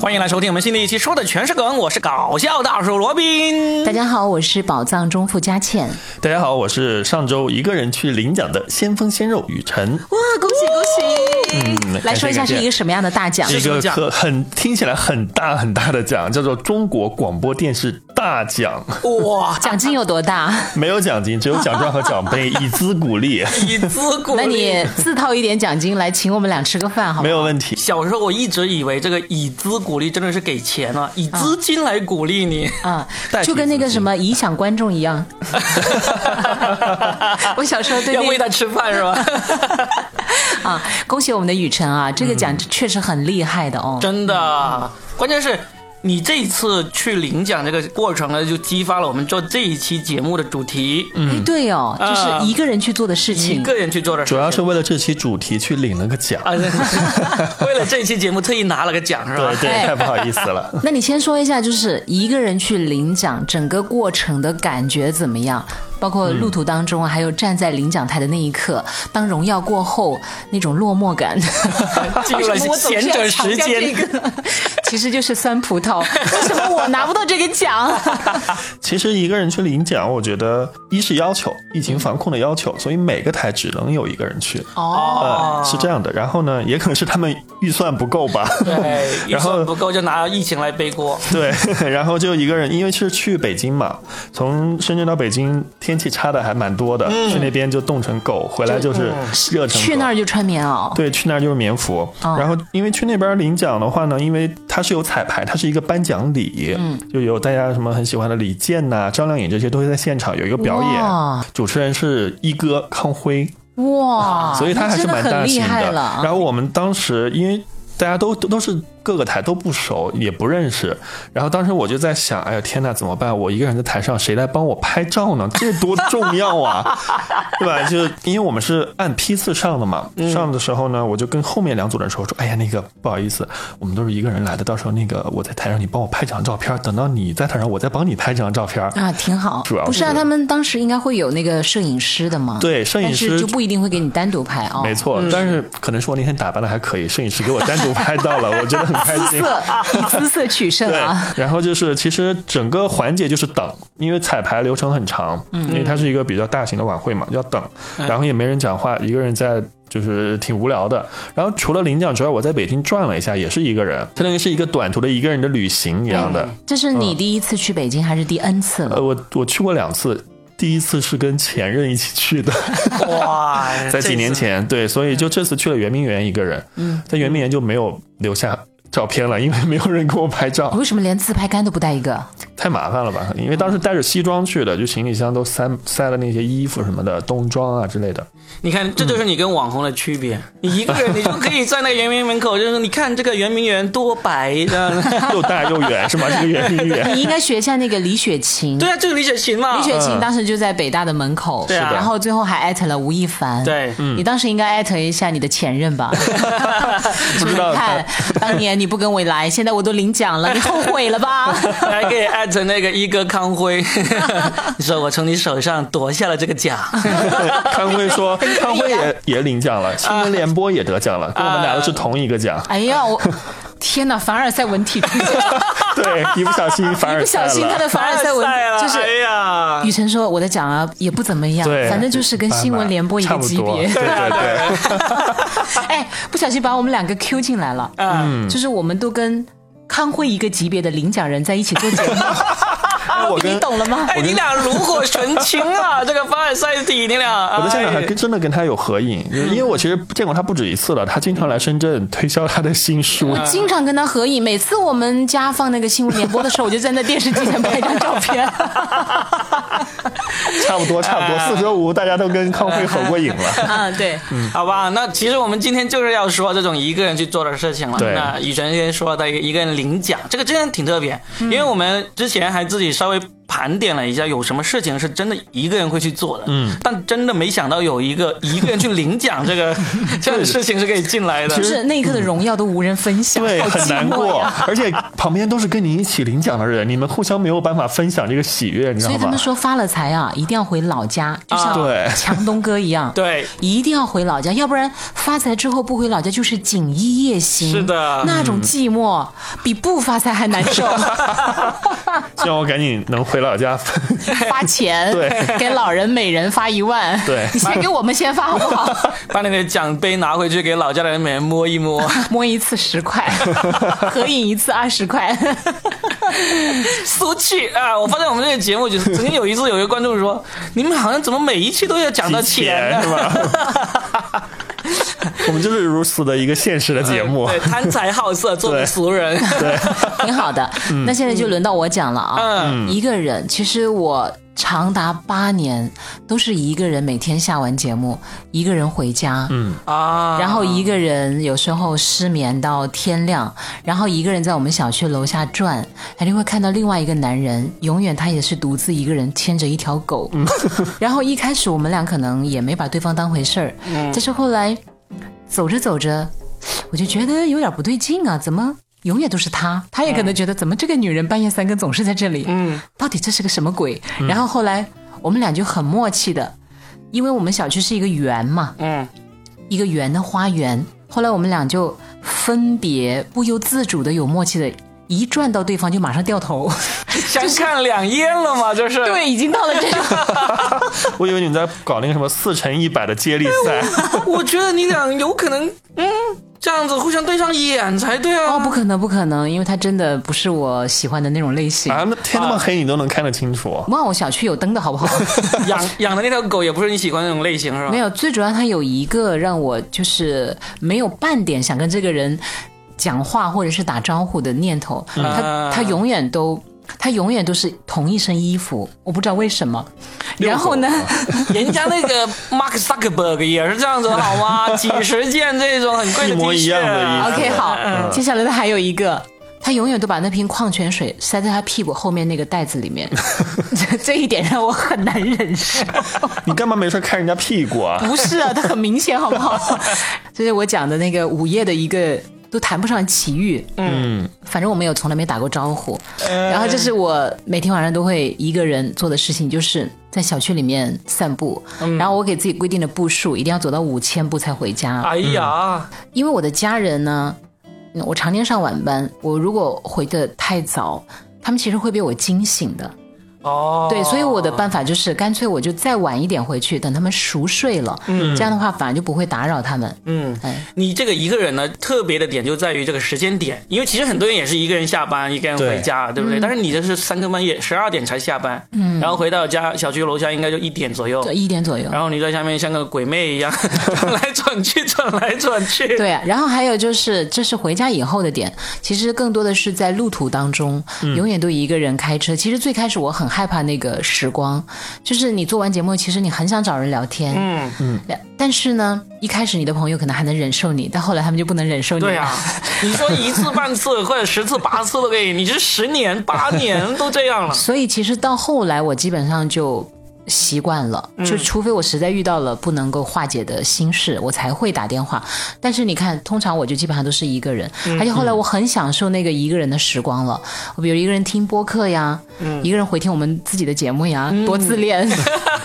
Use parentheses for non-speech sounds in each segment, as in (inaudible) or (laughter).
欢迎来收听我们新的一期，说的全是梗，我是搞笑大叔罗宾。大家好，我是宝藏中富佳倩。大家好，我是上周一个人去领奖的先锋鲜肉雨辰。哇，恭喜恭喜！嗯来说一下是一个什么样的大奖？一个可很听起来很大很大的奖，叫做中国广播电视大奖。哇，(laughs) 奖金有多大？没有奖金，只有奖状和奖杯，以资鼓励，以资鼓励。(laughs) 那你自掏一点奖金来请我们俩吃个饭，好？没有问题。小时候我一直以为这个以资鼓励真的是给钱啊，以资金来鼓励你。(laughs) 啊就跟那个什么影响观众一样。我小时候对要喂他吃饭是吧？啊，恭喜我们的雨辰啊，这个奖确实很厉害的哦。真的，关键是你这一次去领奖这个过程呢，就激发了我们做这一期节目的主题，嗯，对哦，啊就是一个人去做的事情一情。个人去做的事情。主要是为了这期主题去领了个奖。啊，对 (laughs) 为了这期节目特意拿了个奖是吧对？太不好意思了。(laughs) 那你先说一下，就是一个人去领奖，整个过程的感觉怎么样？包括路途当中啊，还有站在领奖台的那一刻，当荣耀过后那种落寞感，(laughs) 进入了为什么我总是贤者时间调这个其实就是酸葡萄。为什么我拿不到这个奖？(laughs) 其实一个人去领奖，我觉得一是要求疫情防控的要求，所以每个台只能有一个人去。哦，呃，是这样的。然后呢，也可能是他们预算不够吧。对，预 (laughs) 然后算不够就拿疫情来背锅。对，然后就一个人，因为是去北京嘛，从深圳到北京天气差的还蛮多的，去那边就冻成狗，回来就是热成狗。去那儿就穿棉袄。对，去那儿就是棉服。哦然后因为去那边领奖的话呢，因为它是有彩排，它是一个颁奖礼，嗯，就有大家什么很喜欢的李健呐、张靓颖这些都会在现场有一个表演，主持人是一哥康辉，哇，所以他还是蛮大型的。害了。然后我们当时因为大家都都都是各个台都不熟，也不认识。然后当时我就在想，哎呀天呐，怎么办？我一个人在台上，谁来帮我拍照呢？这多重要啊，(laughs) 对吧？就因为我们是按批次上的嘛，嗯上的时候呢，我就跟后面两组人说，说，哎呀，那个不好意思，我们都是一个人来的，到时候那个我在台上，你帮我拍几张照片，等到你在台上，我再帮你拍几张照片。啊，挺好主要。不是啊，他们当时应该会有那个摄影师的嘛？对摄影师就不一定会给你单独拍哦。没错，但是可能是我那天打扮的还可以，摄影师给我单独拍到了，我觉得很开心。色以姿色取胜啊。，然后就是其实整个环节就是等，因为彩排流程很长，嗯因为它是一个比较大型的晚会嘛，要等，然后也没人讲话，一个人在。就是挺无聊的，然后除了领奖之外，我在北京转了一下，也是一个人，相当于是一个短途的一个人的旅行一样的。这是你第一次去北京还是第 N 次了？呃，我我去过两次，第一次是跟前任一起去的，哇，(laughs) 在几年前，对，所以就这次去了圆明园一个人，嗯，在圆明园就没有留下照片了，因为没有人给我拍照，为什么连自拍杆都不带一个？太麻烦了吧？因为当时带着西装去的，就行李箱都塞塞了那些衣服什么的，冬装啊之类的。你看，这就是你跟网红的区别。你 (laughs) 一个人，你就可以在那圆明园门口，就是你看这个圆明园多白的。(laughs) 又大又远是吗？这个圆明园。你应该学一下那个李雪琴。对啊，就是李雪琴嘛。李雪琴当时就在北大的门口，对啊然后最后还艾特了吴亦凡。对你当时应该艾特一下你的前任吧？(laughs) 不知道你看，当年你不跟我来，现在我都领奖了，你后悔了吧？还可以艾特那个一哥康辉，(laughs) 你说我从你手上夺下了这个奖。(laughs) 康辉说，康辉也也领奖了，(laughs) 新闻联播也得奖了，跟我们俩都是同一个奖。哎呀，我天哪，凡尔赛文体出现，对，一不小心凡一不尔赛小心他的。凡尔赛文就是哎呀，雨辰说我的奖啊也不怎么样，反正就是跟新闻联播一个级别。对对对。哎，不小心把我们两个 Q 进来了，嗯，就是我们都跟康辉一个级别的领奖人在一起做节目，(laughs) 我跟你懂了吗？哎，你俩炉火纯青啊！(laughs) 这个凡尔赛体，你俩。我在现场还哎跟真的跟他有合影，就是因为我其实见过他不止一次了，他经常来深圳推销他的新书。我经常跟他合影，每次我们家放那个新闻联播的时候，我就在那电视机前拍一张照片。差不多差不多，四舍五大家都跟康辉合过影了。嗯，(laughs) 对，好吧，那其实我们今天就是要说这种一个人去做的事情了。对那雨辰先说的一个一个人领奖，这个真的挺特别，因为我们之前还自己稍微盘点了一下，有什么事情是真的一个人会去做的。嗯，但真的没想到有一个一个人去领奖这个 (laughs) 这样的事情是可以进来的。就是那一刻的荣耀都无人分享，对，很难过。，而且旁边都是跟你一起领奖的人，你们互相没有办法分享这个喜悦，你知道吗所以他们？说发了财啊，一定要回老家，就像对强东哥一样，(laughs) 对，一定要回老家，要不然发财之后不回老家就是锦衣夜行。是的那种寂寞比不发财还难受。(laughs) 希望我赶紧能回老家。(laughs) 发钱，对，给老人每人发一万，对你先给我们先发好不好？(laughs) 把那个奖杯拿回去给老家的人每人摸一摸。(laughs) 摸一次十块，合影一次二十块。俗气啊！我发现我们这个节目就是曾经有一次有一个观众说，你们好像怎么每一期都要讲到钱呢？是吧？(laughs) 我们就是如此的一个现实的节目。对，贪财好色，(laughs) 做个俗人。对，(laughs) 挺好的。那现在就轮到我讲了啊。嗯一个人，其实我长达八年都是一个人，每天下完节目，一个人回家，嗯，啊，然后一个人有时候失眠到天亮，然后一个人在我们小区楼下转，还会看到另外一个男人，永远他也是独自一个人牵着一条狗。然后一开始我们俩可能也没把对方当回事儿，但是后来走着走着，我就觉得有点不对劲啊，怎么？永远都是他，他也可能觉得怎么这个女人半夜三更总是在这里，嗯，到底这是个什么鬼？然后后来我们俩就很默契的，因为我们小区是一个园嘛，嗯，一个圆的花园。后来我们俩就分别不由自主的有默契的，一转到对方就马上掉头。(laughs) 相看两厌了嘛，就是。对，已经到了这种。(laughs) 我以为你们在搞那个什么四乘一百的接力赛。我觉得你俩有可能，嗯，这样子互相对上眼才对啊。哦，不可能，不可能，因为他真的不是我喜欢的那种类型。啊，那天那么黑，你都能看得清楚。哇，我小区有灯的好不好？(laughs) 养养的那条狗也不是你喜欢的那种类型是吧？没有，最主要它有一个让我就是没有半点想跟这个人讲话或者是打招呼的念头。他啊他永远都。他永远都是同一身衣服，我不知道为什么。然后呢，(laughs) 人家那个 Mark Zuckerberg 也是这样子好吗？(laughs) 几十件这种很贵的 T 恤一模一样的衣服 OK，好，接下来他还有一个，他永远都把那瓶矿泉水塞在他屁股后面那个袋子里面，(laughs) 这这一点让我很难忍受。你干嘛没事看人家屁股啊？不是啊，他很明显，好不好？这是我讲的那个午夜的一个。都谈不上奇遇，嗯，反正我们有从来没打过招呼。然后这是我每天晚上都会一个人做的事情，就是在小区里面散步。然后我给自己规定的步数，一定要走到五千步才回家。哎呀，因为我的家人呢，嗯我常年上晚班，我如果回的太早，他们其实会被我惊醒的。哦，对，所以我的办法就是干脆我就再晚一点回去，等他们熟睡了，嗯，这样的话反而就不会打扰他们。嗯。哎，你这个一个人呢，特别的点就在于这个时间点，因为其实很多人也是一个人下班，一个人回家，对。不对？但是你这是三更半夜十二点才下班，嗯，然后回到家小区楼下应该就一点左右，对，一点左右。然后你在下面像个鬼魅一样 (laughs) 转来转去，转来转去，对啊，然后还有就是，这是回家以后的点，其实更多的是在路途当中，永远都一个人开车。其实最开始我很害怕那个时光，就是你做完节目，其实你很想找人聊天，嗯。嗯，但是呢，一开始你的朋友可能还能忍受你，但后来他们就不能忍受你了。对啊，你说一次半次或者十次八次都可以，你这十年八年都这样了，(laughs) 所以其实到后来，我基本上就习惯了，就除非我实在遇到了不能够化解的心事，我才会打电话。但是你看，通常我就基本上都是一个人，而且后来我很享受那个一个人的时光了。我比如一个人听播客呀，一个人回听我们自己的节目呀，多自恋。(laughs)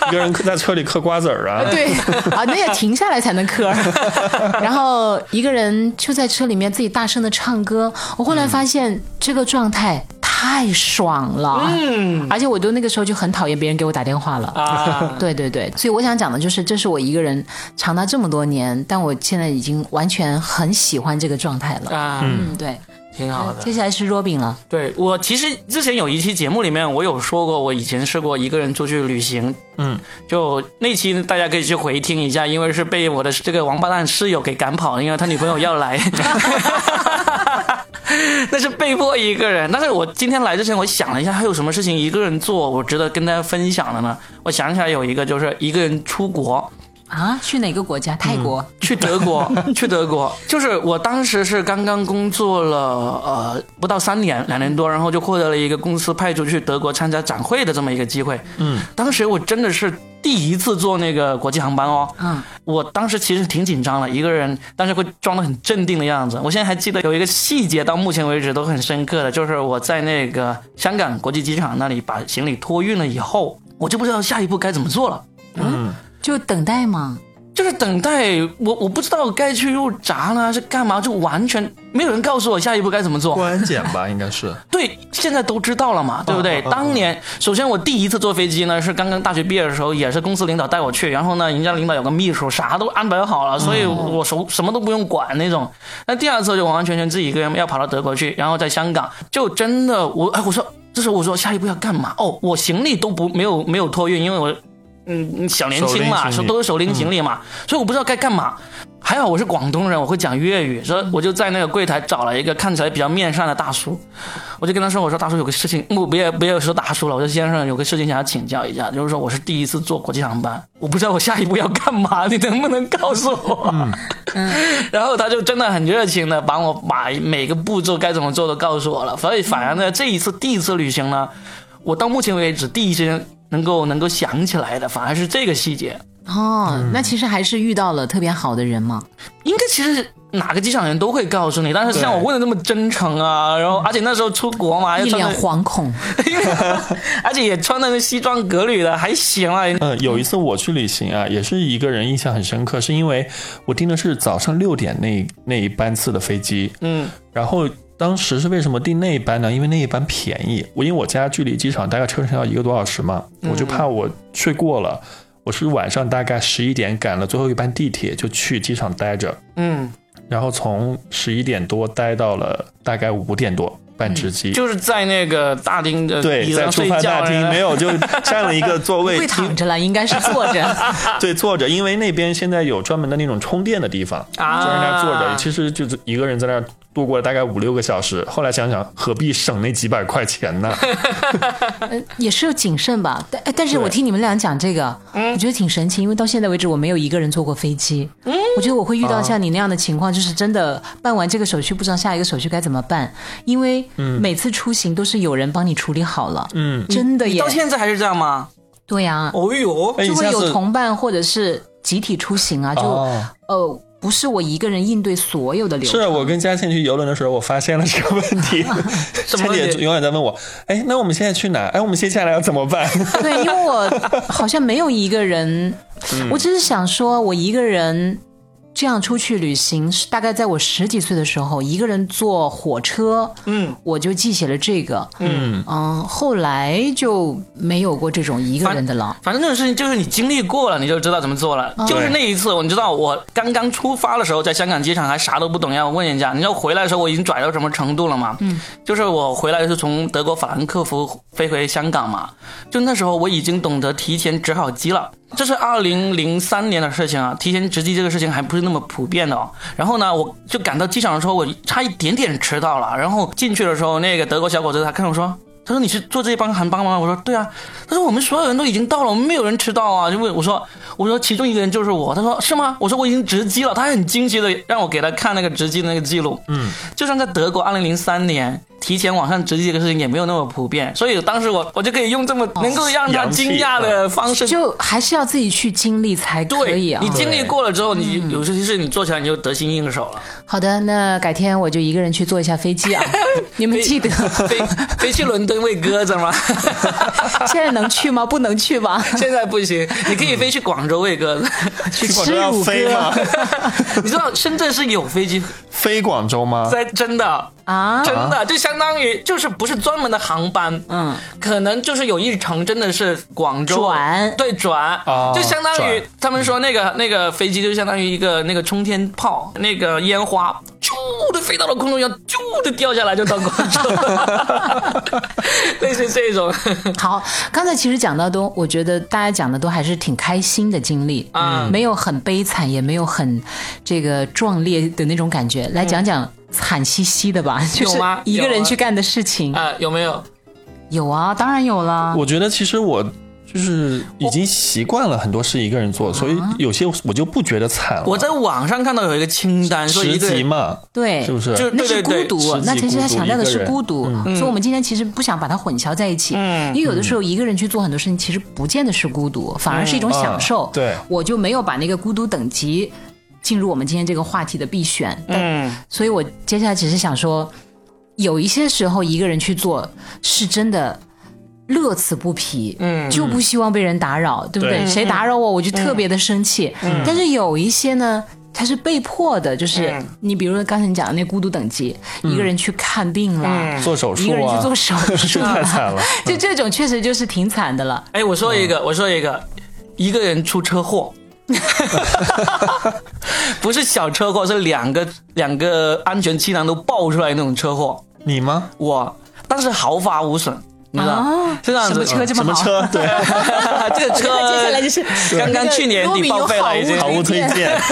一个人在车里嗑瓜子儿啊。(laughs) 对啊，那也停下来才能嗑。(laughs) 然后一个人就在车里面自己大声的唱歌，我后来发现这个状态太爽了。嗯，而且我都那个时候就很讨厌别人给我打电话了。啊，对对对，所以我想讲的就是，这是我一个人长达这么多年，但我现在已经完全很喜欢这个状态了。啊，嗯，对。挺好的。接下来是 Robin 了，对我其实之前有一期节目里面，我有说过，我以前试过一个人出去旅行，嗯，就那期大家可以去回听一下，因为是被我的这个王八蛋室友给赶跑了，因为他女朋友要来。(laughs) (laughs) 那是被迫一个人，但是我今天来之前，我想了一下，还有什么事情一个人做，我值得跟大家分享的呢？我想起来有一个，就是一个人出国，啊，去哪个国家？泰国。去德国，(laughs) 去德国，就是我当时是刚刚工作了呃不到三年，两年多，然后就获得了一个公司派出去德国参加展会的这么一个机会。嗯，当时我真的是第一次坐那个国际航班哦。嗯，我当时其实挺紧张的，一个人，但是会装得很镇定的样子。我现在还记得有一个细节，到目前为止都很深刻的，就是我在那个香港国际机场那里把行李托运了以后，我就不知道下一步该怎么做了。嗯，就等待嘛。就是等待我，我不知道该去入闸呢，是干嘛？就完全没有人告诉我下一步该怎么做。过安检吧，应该是。(laughs) 对，现在都知道了嘛，对不对？当年，首先我第一次坐飞机呢，是刚刚大学毕业的时候，也是公司领导带我去，然后呢，人家领导有个秘书，啥都安排好了，所以我什什么都不用管那种。那第二次就完完全全自己一个人要跑到德国去，然后在香港就真的我哎，我说这时候我说下一步要干嘛？哦，我行李都不没有没有托运，因为我嗯小年轻嘛，手拎行李都是手拎行李嘛，所以我不知道该干嘛。还好我是广东人，我会讲粤语，所以我就在那个柜台找了一个看起来比较面善的大叔，我就跟他说：“我说大叔有个事情，我别别说大叔了，我说先生有个事情想要请教一下，就是说我是第一次坐国际航班，我不知道我下一步要干嘛，你能不能告诉我？”然后他就真的很热情的帮我把每个步骤该怎么做都告诉我了，所以反而呢，这一次第一次旅行呢，我到目前为止第一时间能够能够想起来的，反而是这个细节。哦，那其实还是遇到了特别好的人嘛。应该其实哪个机场人都会告诉你，但是像我问的那么真诚啊，然后而且那时候出国嘛，又一脸惶恐，(laughs) 而且也穿那个西装革履的，还行啊。嗯，有一次我去旅行啊，也是一个人印象很深刻，是因为我订的是早上六点那那一班次的飞机，嗯然后当时是为什么订那一班呢？因为那一班便宜，我因为我家距离机场大概车程要一个多小时嘛，我就怕我睡过了。我是晚上大概十一点赶了最后一班地铁，就去机场待着，嗯，然后从十一点多待到了大概五点多半只鸡。就是在那个大厅的对，在出发大厅没有，(laughs) 就占了一个座位会，躺着了，应该是坐着。(laughs) 对，坐着，因为那边现在有专门的那种充电的地方，啊就让人家坐着，其实就是一个人在那儿度过了大概五六个小时。后来想想，何必省那几百块钱呢？(laughs) 呃也是谨慎吧，但哎但是我听你们俩讲这个，我觉得挺神奇，因为到现在为止我没有一个人坐过飞机。我觉得我会遇到像你那样的情况，就是真的办完这个手续，不知道下一个手续该怎么办，因为每次出行都是有人帮你处理好了，嗯，真的耶。到，现在还是这样吗？对呀、哦呦，哎，就会有同伴或者是集体出行啊，就、哦。呃不是我一个人应对所有的流程。是我跟嘉倩去游轮的时候，我发现了这个问题。(laughs) 倩姐 (laughs) 永远在问我，哎，那我们现在去哪？哎，我们接下来要怎么办？(laughs) 对，因为我好像没有一个人，嗯我只是想说，我一个人这样出去旅行，是大概在我十几岁的时候，一个人坐火车，嗯，我就记写了这个，嗯，嗯，后来就没有过这种一个人的了。反正这种事情就是你经历过了，你就知道怎么做了。就是那一次，你知道我刚刚出发的时候，在香港机场还啥都不懂，要问人家。你知道回来的时候我已经拽到什么程度了吗？嗯，就是我回来是从德国法兰克福飞回香港嘛，就那时候我已经懂得提前值好机了。这是二零零三年的事情啊，提前值机这个事情还不是那么普遍的哦。然后呢，我就赶到机场的时候，我差一点点迟到了。然后进去的时候，那个德国小伙子他看我说。他说：“你是坐这班航班吗？”我说：“对啊。”他说：“我们所有人都已经到了，我们没有人迟到啊。”就问我说：“我说其中一个人就是我。”他说：“是吗？”我说：“我已经值机了。”他还很惊奇的让我给他看那个值机的那个记录。嗯，就算在德国，二零零三年提前网上值机这个事情也没有那么普遍，所以当时我我就可以用这么能够让他惊讶的方式。就还是要自己去经历才可以啊。你经历过了之后，你有些事你做起来你就得心应手了。好的，那改天我就一个人去坐一下飞机啊。(laughs) 你们记得飞飞去伦敦喂鸽子吗？(laughs) 现在能去吗？不能去吧？现在不行，你可以飞去广州喂鸽子。(laughs) 去去广州要吃乳鸽飞吗？你知道深圳是有飞机飞广州吗？在真的。啊？真的就相当于就是不是专门的航班，嗯，可能就是有一程真的是广州。转。对转，哦就相当于他们说那个那个飞机就相当于一个那个冲天炮，那个烟花啾的飞到了空中，要啾的掉下来就到广州。了，(laughs) 类似这种。好，刚才其实讲到都，我觉得大家讲的都还是挺开心的经历，嗯。没有很悲惨，也没有很这个壮烈的那种感觉。来讲讲惨兮兮的吧，就是有吗一个人去干的事情。啊，有没有？有啊，当然有了。我觉得其实我就是已经习惯了很多事一个人做，所以有些我就不觉得惨了。我在网上看到有一个清单，说十一级嘛，对，是不是？就那是孤独，那其实他强调的是孤独，所以我们今天其实不想把它混淆在一起。嗯因为有的时候一个人去做很多事情，其实不见得是孤独，反而是一种享受。嗯对我就没有把那个孤独等级进入我们今天这个话题的必选。嗯，所以我接下来只是想说，有一些时候一个人去做是真的乐此不疲，嗯就不希望被人打扰，对不对？对谁打扰我，我就特别的生气。嗯但是有一些呢。他是被迫的，就是嗯你比如说刚才你讲的那孤独等级，一个人去看病了，嗯做手术一个人去啊，做手术 (laughs) 太，惨了。(laughs) 就这种确实就是挺惨的了。哎，我说一个，我说一个，一个人出车祸，(laughs) 不是小车祸，是两个两个安全气囊都爆出来那种车祸。你吗？我但是毫发无损，你知道？啊是这样子。什么车这么好？什么车？对，(laughs) 这个车接下来就是刚刚去年底报废了，已经毫无推荐。(laughs)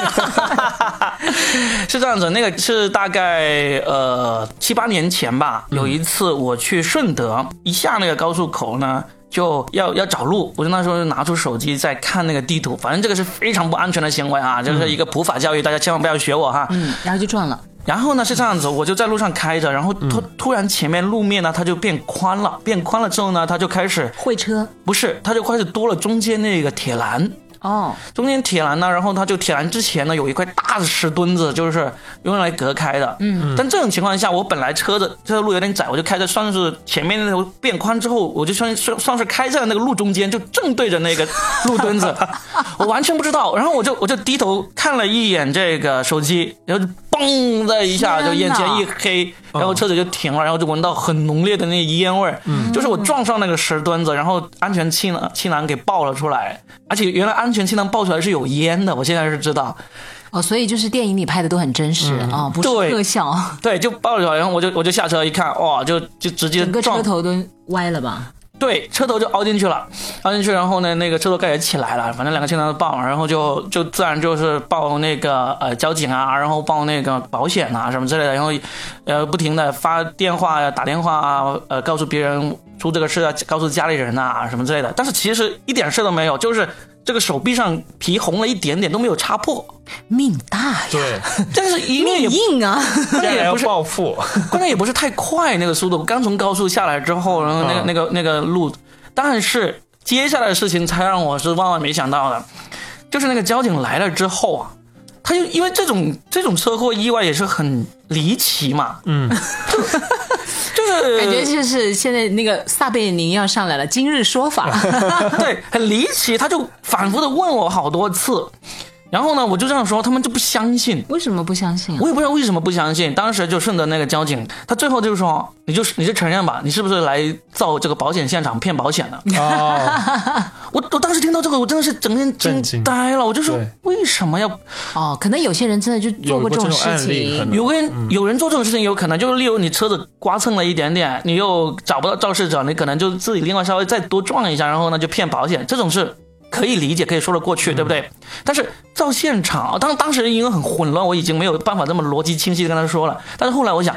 是这样子，那个是大概呃七八年前吧，有一次我去顺德，一下那个高速口呢。就要要找路，我就那时候就拿出手机在看那个地图，反正这个是非常不安全的行为啊，就是一个普法教育，大家千万不要学我哈。嗯，然后就撞了。然后呢是这样子，我就在路上开着，然后突突然前面路面呢它就变宽了，变宽了之后呢，它就开始会车不是，它就开始多了中间那个铁栏，哦，中间铁栏呢，然后它就铁栏之前呢有一块大的石墩子，就是用来隔开的。嗯，但这种情况下，我本来车子这条路有点窄，我就开在算是前面那条变宽之后，我就算算算是开在那个路中间，就正对着那个路墩子，(laughs) 我完全不知道。然后我就我就低头看了一眼这个手机，然后就嘣的一下就眼前一黑，然后车子就停了，然后就闻到很浓烈的那烟味儿，就是我撞上那个石墩子，然后安全气囊气囊给爆了出来，而且原来安全气囊爆出来是有烟的，我现在是知道，哦，所以就是电影里拍的都很真实啊、哦，不是对。特效，对，就爆了出来，然后我就我就下车一看，哇，就就直接整个车头都歪了吧？对，车头就凹进去了，凹进去，然后呢，那个车头盖也起来了，反正两个气囊都爆了，然后就就自然就是报那个呃交警啊，然后报那个保险啊什么之类的，然后呃不停的发电话呀、打电话啊，呃告诉别人出这个事啊，告诉家里人啊什么之类的，但是其实一点事都没有，就是这个手臂上皮红了一点点都没有擦破，命大呀，对，但 (laughs) 是因为也硬啊！关键现在要也不是。暴富，关键也不是太快那个速度，刚从高速下来之后，然后那个、嗯。那个那个路，但是接下来的事情才让我是万万没想到的，就是那个交警来了之后啊，他就因为这种这种车祸意外也是很离奇嘛，嗯，就 (laughs) 是 (laughs) 感觉就是现在那个撒贝宁要上来了，今日说法。(laughs) 对很离奇，他就反复的问我好多次，然后呢我就这样说，他们就不相信。为什么不相信啊？我也不知道为什么不相信，当时就顺着那个交警，他最后就是说，你就你就承认吧，你是不是来造这个保险现场骗保险的？哦，(laughs) 我我当时听到这个，我真的是整个人惊呆了。我就说，为什么要哦，可能有些人真的就做过这种事情。有个人有人做这种事情？有可能就是例如你车子刮蹭了一点点，你又找不到肇事者，你可能就自己另外稍微再多撞一下，然后呢就骗保险，这种是可以理解，可以说得过去，对不对？但是到现场，当当时因为很混乱，我已经没有办法这么逻辑清晰的跟他说了。但是后来我想。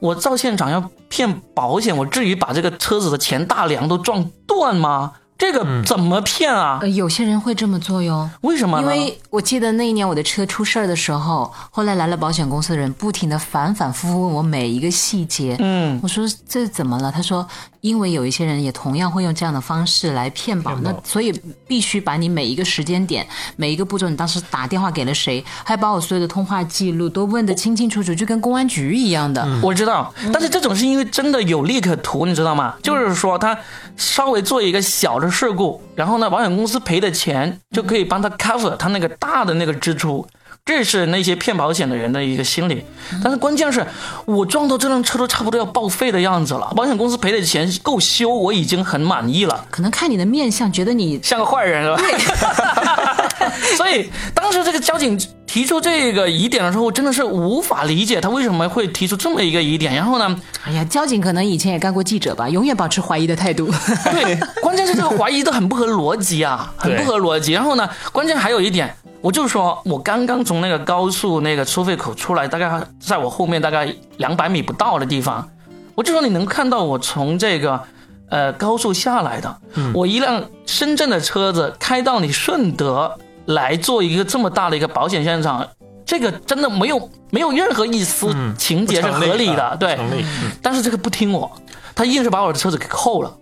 我到现场要骗保险，我至于把这个车子的前大梁都撞断吗？这个怎么骗啊？呃，有些人会这么做哟。为什么？因为我记得那一年我的车出事儿的时候，后来来了保险公司的人，不停的反反复复问我每一个细节。嗯，我说这怎么了？他说因为有一些人也同样会用这样的方式来骗保，骗保那所以必须把你每一个时间点、每一个步骤，你当时打电话给了谁，还把我所有的通话记录都问得清清楚楚，就跟公安局一样的。我知道，但是这种是因为真的有利可图，你知道吗？就是说他稍微做一个小的事故，然后呢，保险公司赔的钱就可以帮他 cover 他那个大的那个支出。这是那些骗保险的人的一个心理，但是关键是我撞到这辆车都差不多要报废的样子了，保险公司赔的钱够修，我已经很满意了。可能看你的面相，觉得你像个坏人是吧？(laughs) 所以当时这个交警提出这个疑点的时候，我真的是无法理解他为什么会提出这么一个疑点。然后呢，哎呀，交警可能以前也干过记者吧，永远保持怀疑的态度。对，关键是这个怀疑都很不合逻辑啊，很不合逻辑。然后呢，关键还有一点，我就说我刚刚从那个高速那个收费口出来，大概在我后面大概两百米不到的地方，我就说你能看到我从这个呃高速下来的，嗯。我一辆深圳的车子开到你顺德来做一个这么大的一个保险现场，这个真的没有没有任何一丝情节是合理的，啊对但是这个不听我，他硬是把我的车子给扣了。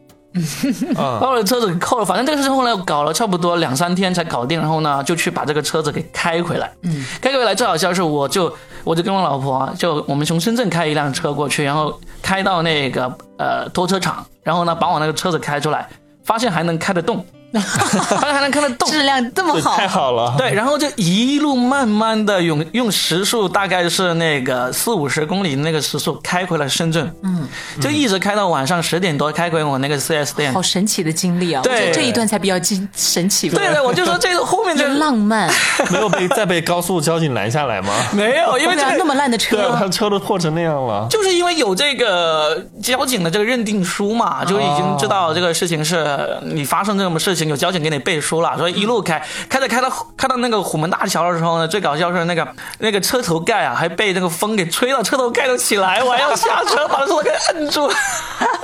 啊把我的车子给扣了，反正这个事情后来搞了差不多两三天才搞定，然后呢就去把这个车子给开回来。嗯，开回来最好笑是，我就我就跟我老婆啊就我们从深圳开一辆车过去，然后开到那个呃拖车厂，然后呢把我那个车子开出来，发现还能开得动，(laughs) 还能看得动。质量这么好这太，好了，对，然后就一路慢慢的用用时速，大概是那个四五十公里那个时速开回了深圳，嗯，就一直开到晚上十点多开回我那个 4S 店好。神奇的经历啊！对这一段才比较惊神奇吧，对对，我就说这个后面这就个浪漫。(laughs) 没有被再被高速交警拦下来吗？没有，因为那么烂的车，他车都破成那样了。就是因为有这个交警的这个认定书嘛，就已经知道这个事情是你发生这种事情，有交警给你背书了，所以一路开，开着开到开到那个虎门大桥的时候呢，最搞笑是那个那个车头盖啊，还被那个风给吹到车头盖都起来，我还要下车把车头给摁住，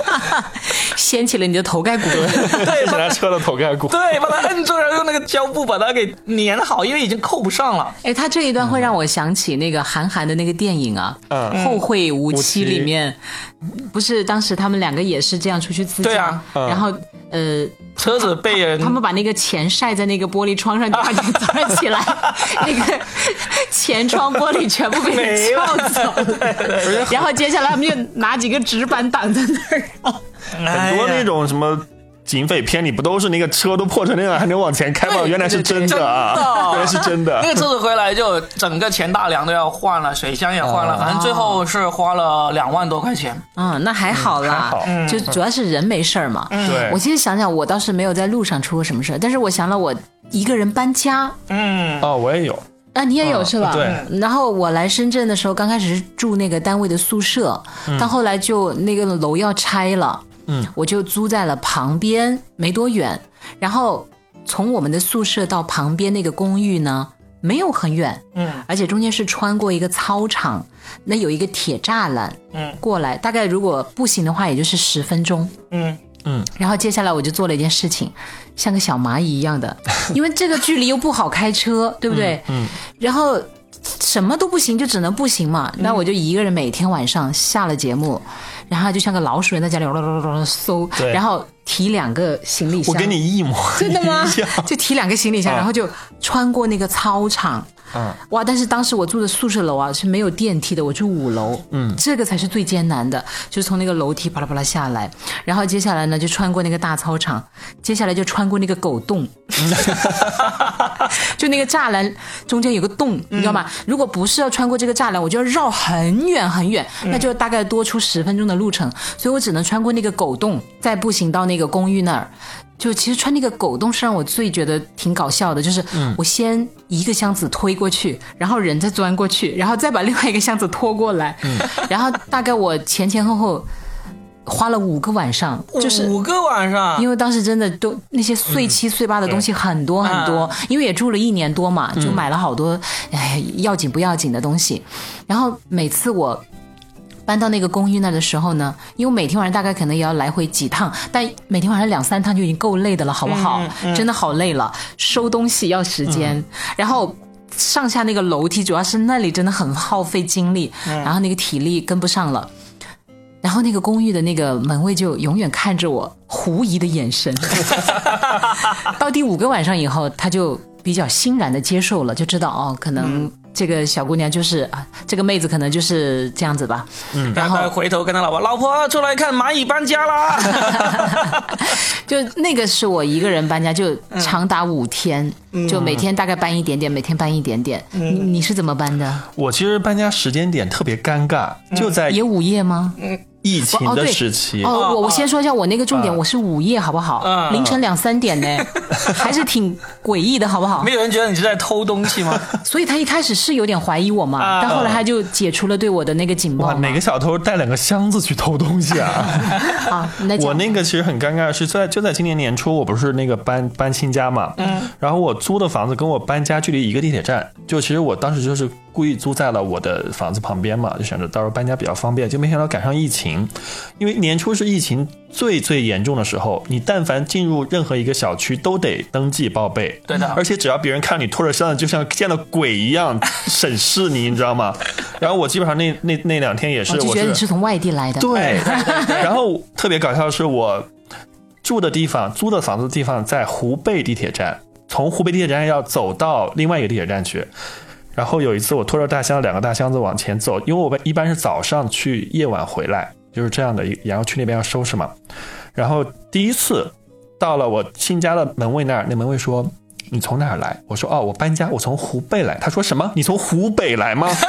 (laughs) 掀起了你的头盖骨。(laughs) 对，是把他车的头盖骨。对把它摁住，然后用那个胶布把它给粘好，因为已经扣不上了。哎，他这一段会让我想起那个韩寒的那个电影啊，嗯后会无期》里面，不是当时他们两个也是这样出去自驾，对啊。嗯。然后呃，车子被人他们把那个钱晒在那个玻璃窗上，第二天早上起来，(laughs) 那个前窗玻璃全部被人撬走了，(laughs) 然后接下来他们就拿几个纸板挡在那儿。很多那种什么警匪片里不都是那个车都破成那样还能往前开吗？原来是真的啊，(laughs) 原来是真的那。个车子回来就整个前大梁都要换了，水箱也换了，反正最后是花了两万多块钱。嗯，那还好啦，还好就主要是人没事儿嘛。对我其实想想，我倒是没有在路上出过什么事儿，但是我想了，我一个人搬家，嗯，哦，我也有，啊，你也有嗯是吧？对。然后我来深圳的时候，刚开始是住那个单位的宿舍，到后来就那个楼要拆了，嗯，我就租在了旁边，没多远。然后从我们的宿舍到旁边那个公寓呢，没有很远，嗯，而且中间是穿过一个操场，那有一个铁栅栏，嗯，过来大概如果步行的话，也就是十分钟。嗯嗯，然后接下来我就做了一件事情，像个小蚂蚁一样的，(laughs) 因为这个距离又不好开车，对不对？嗯然后什么都不行，就只能步行嘛。那我就一个人每天晚上下了节目，然后就像个老鼠人在家里搜，然后提两个行李箱。我跟你一模真的吗一样？就提两个行李箱，啊然后就穿过那个操场。嗯。哇！但是当时我住的宿舍楼啊是没有电梯的，我住五楼，嗯，这个才是最艰难的，就是从那个楼梯啪啦啪啦下来，然后接下来呢就穿过那个大操场，接下来就穿过那个狗洞，(laughs) 就那个栅栏中间有个洞，你知道吗？如果不是要穿过这个栅栏，我就要绕很远很远，那就大概多出十分钟的路程，所以我只能穿过那个狗洞，再步行到那个公寓那儿。就其实穿那个狗洞是让我最觉得挺搞笑的，就是我先一个箱子推过去，然后人再钻过去，然后再把另外一个箱子拖过来，(laughs) 然后大概我前前后后花了五个晚上，就是五个晚上，因为当时真的都那些碎七碎八的东西很多很多，因为也住了一年多嘛，就买了好多哎要紧不要紧的东西，然后每次我。搬到那个公寓那的时候呢，因为每天晚上大概可能也要来回几趟，但每天晚上两三趟就已经够累的了，好不好？真的好累了，收东西要时间，然后上下那个楼梯，主要是那里真的很耗费精力，然后那个体力跟不上了。然后那个公寓的那个门卫就永远看着我狐疑的眼神。(laughs) 到第五个晚上以后，他就比较欣然的接受了，就知道哦，可能这个小姑娘就是啊，这个妹子可能就是这样子吧。嗯，然后回头跟他老婆，老婆出来看蚂蚁搬家啦。(laughs) 就那个是我一个人搬家，就长达五天，就每天大概搬一点点，每天搬一点点。你你是怎么搬的？我其实搬家时间点特别尴尬，就在也午夜吗？疫情的时期。哦，我我先说一下我那个重点，我是午夜，好不好？嗯凌晨两三点呢，(laughs) 还是挺诡异的，好不好没？有人觉得你是在偷东西吗？(laughs) 所以他一开始是有点怀疑我嘛，啊但后来他就解除了对我的那个警报哇，哪个小偷带两个箱子去偷东西啊？(laughs) 啊？我那个其实很尴尬，是在就在今年年初，我不是那个搬搬新家嘛，嗯，然后我租的房子跟我搬家距离一个地铁站，就其实我当时就是故意租在了我的房子旁边嘛，就想着到时候搬家比较方便，就没想到赶上疫情，因为年初是疫情最最严重的时候，你但凡进入任何一个小区都得登记报备，对的而且只要别人看你拖着箱子，就像见了鬼一样审视你，你知道吗？然后我基本上那那那两天也是，我觉得你是从外地来的。对，然后特别搞笑的是，我住的地方、租的房子的地方在湖北地铁站，从湖北地铁站要走到另外一个地铁站去。然后有一次，我拖着大箱两个大箱子往前走，因为我一般是早上去，夜晚回来，就是这样的。然后去那边要收拾嘛。然后第一次到了我新家的门卫那儿，那门卫说：“你从哪儿来？”我说：“哦，我搬家，我从湖北来。”他说：“什么？你从湖北来吗？” (laughs)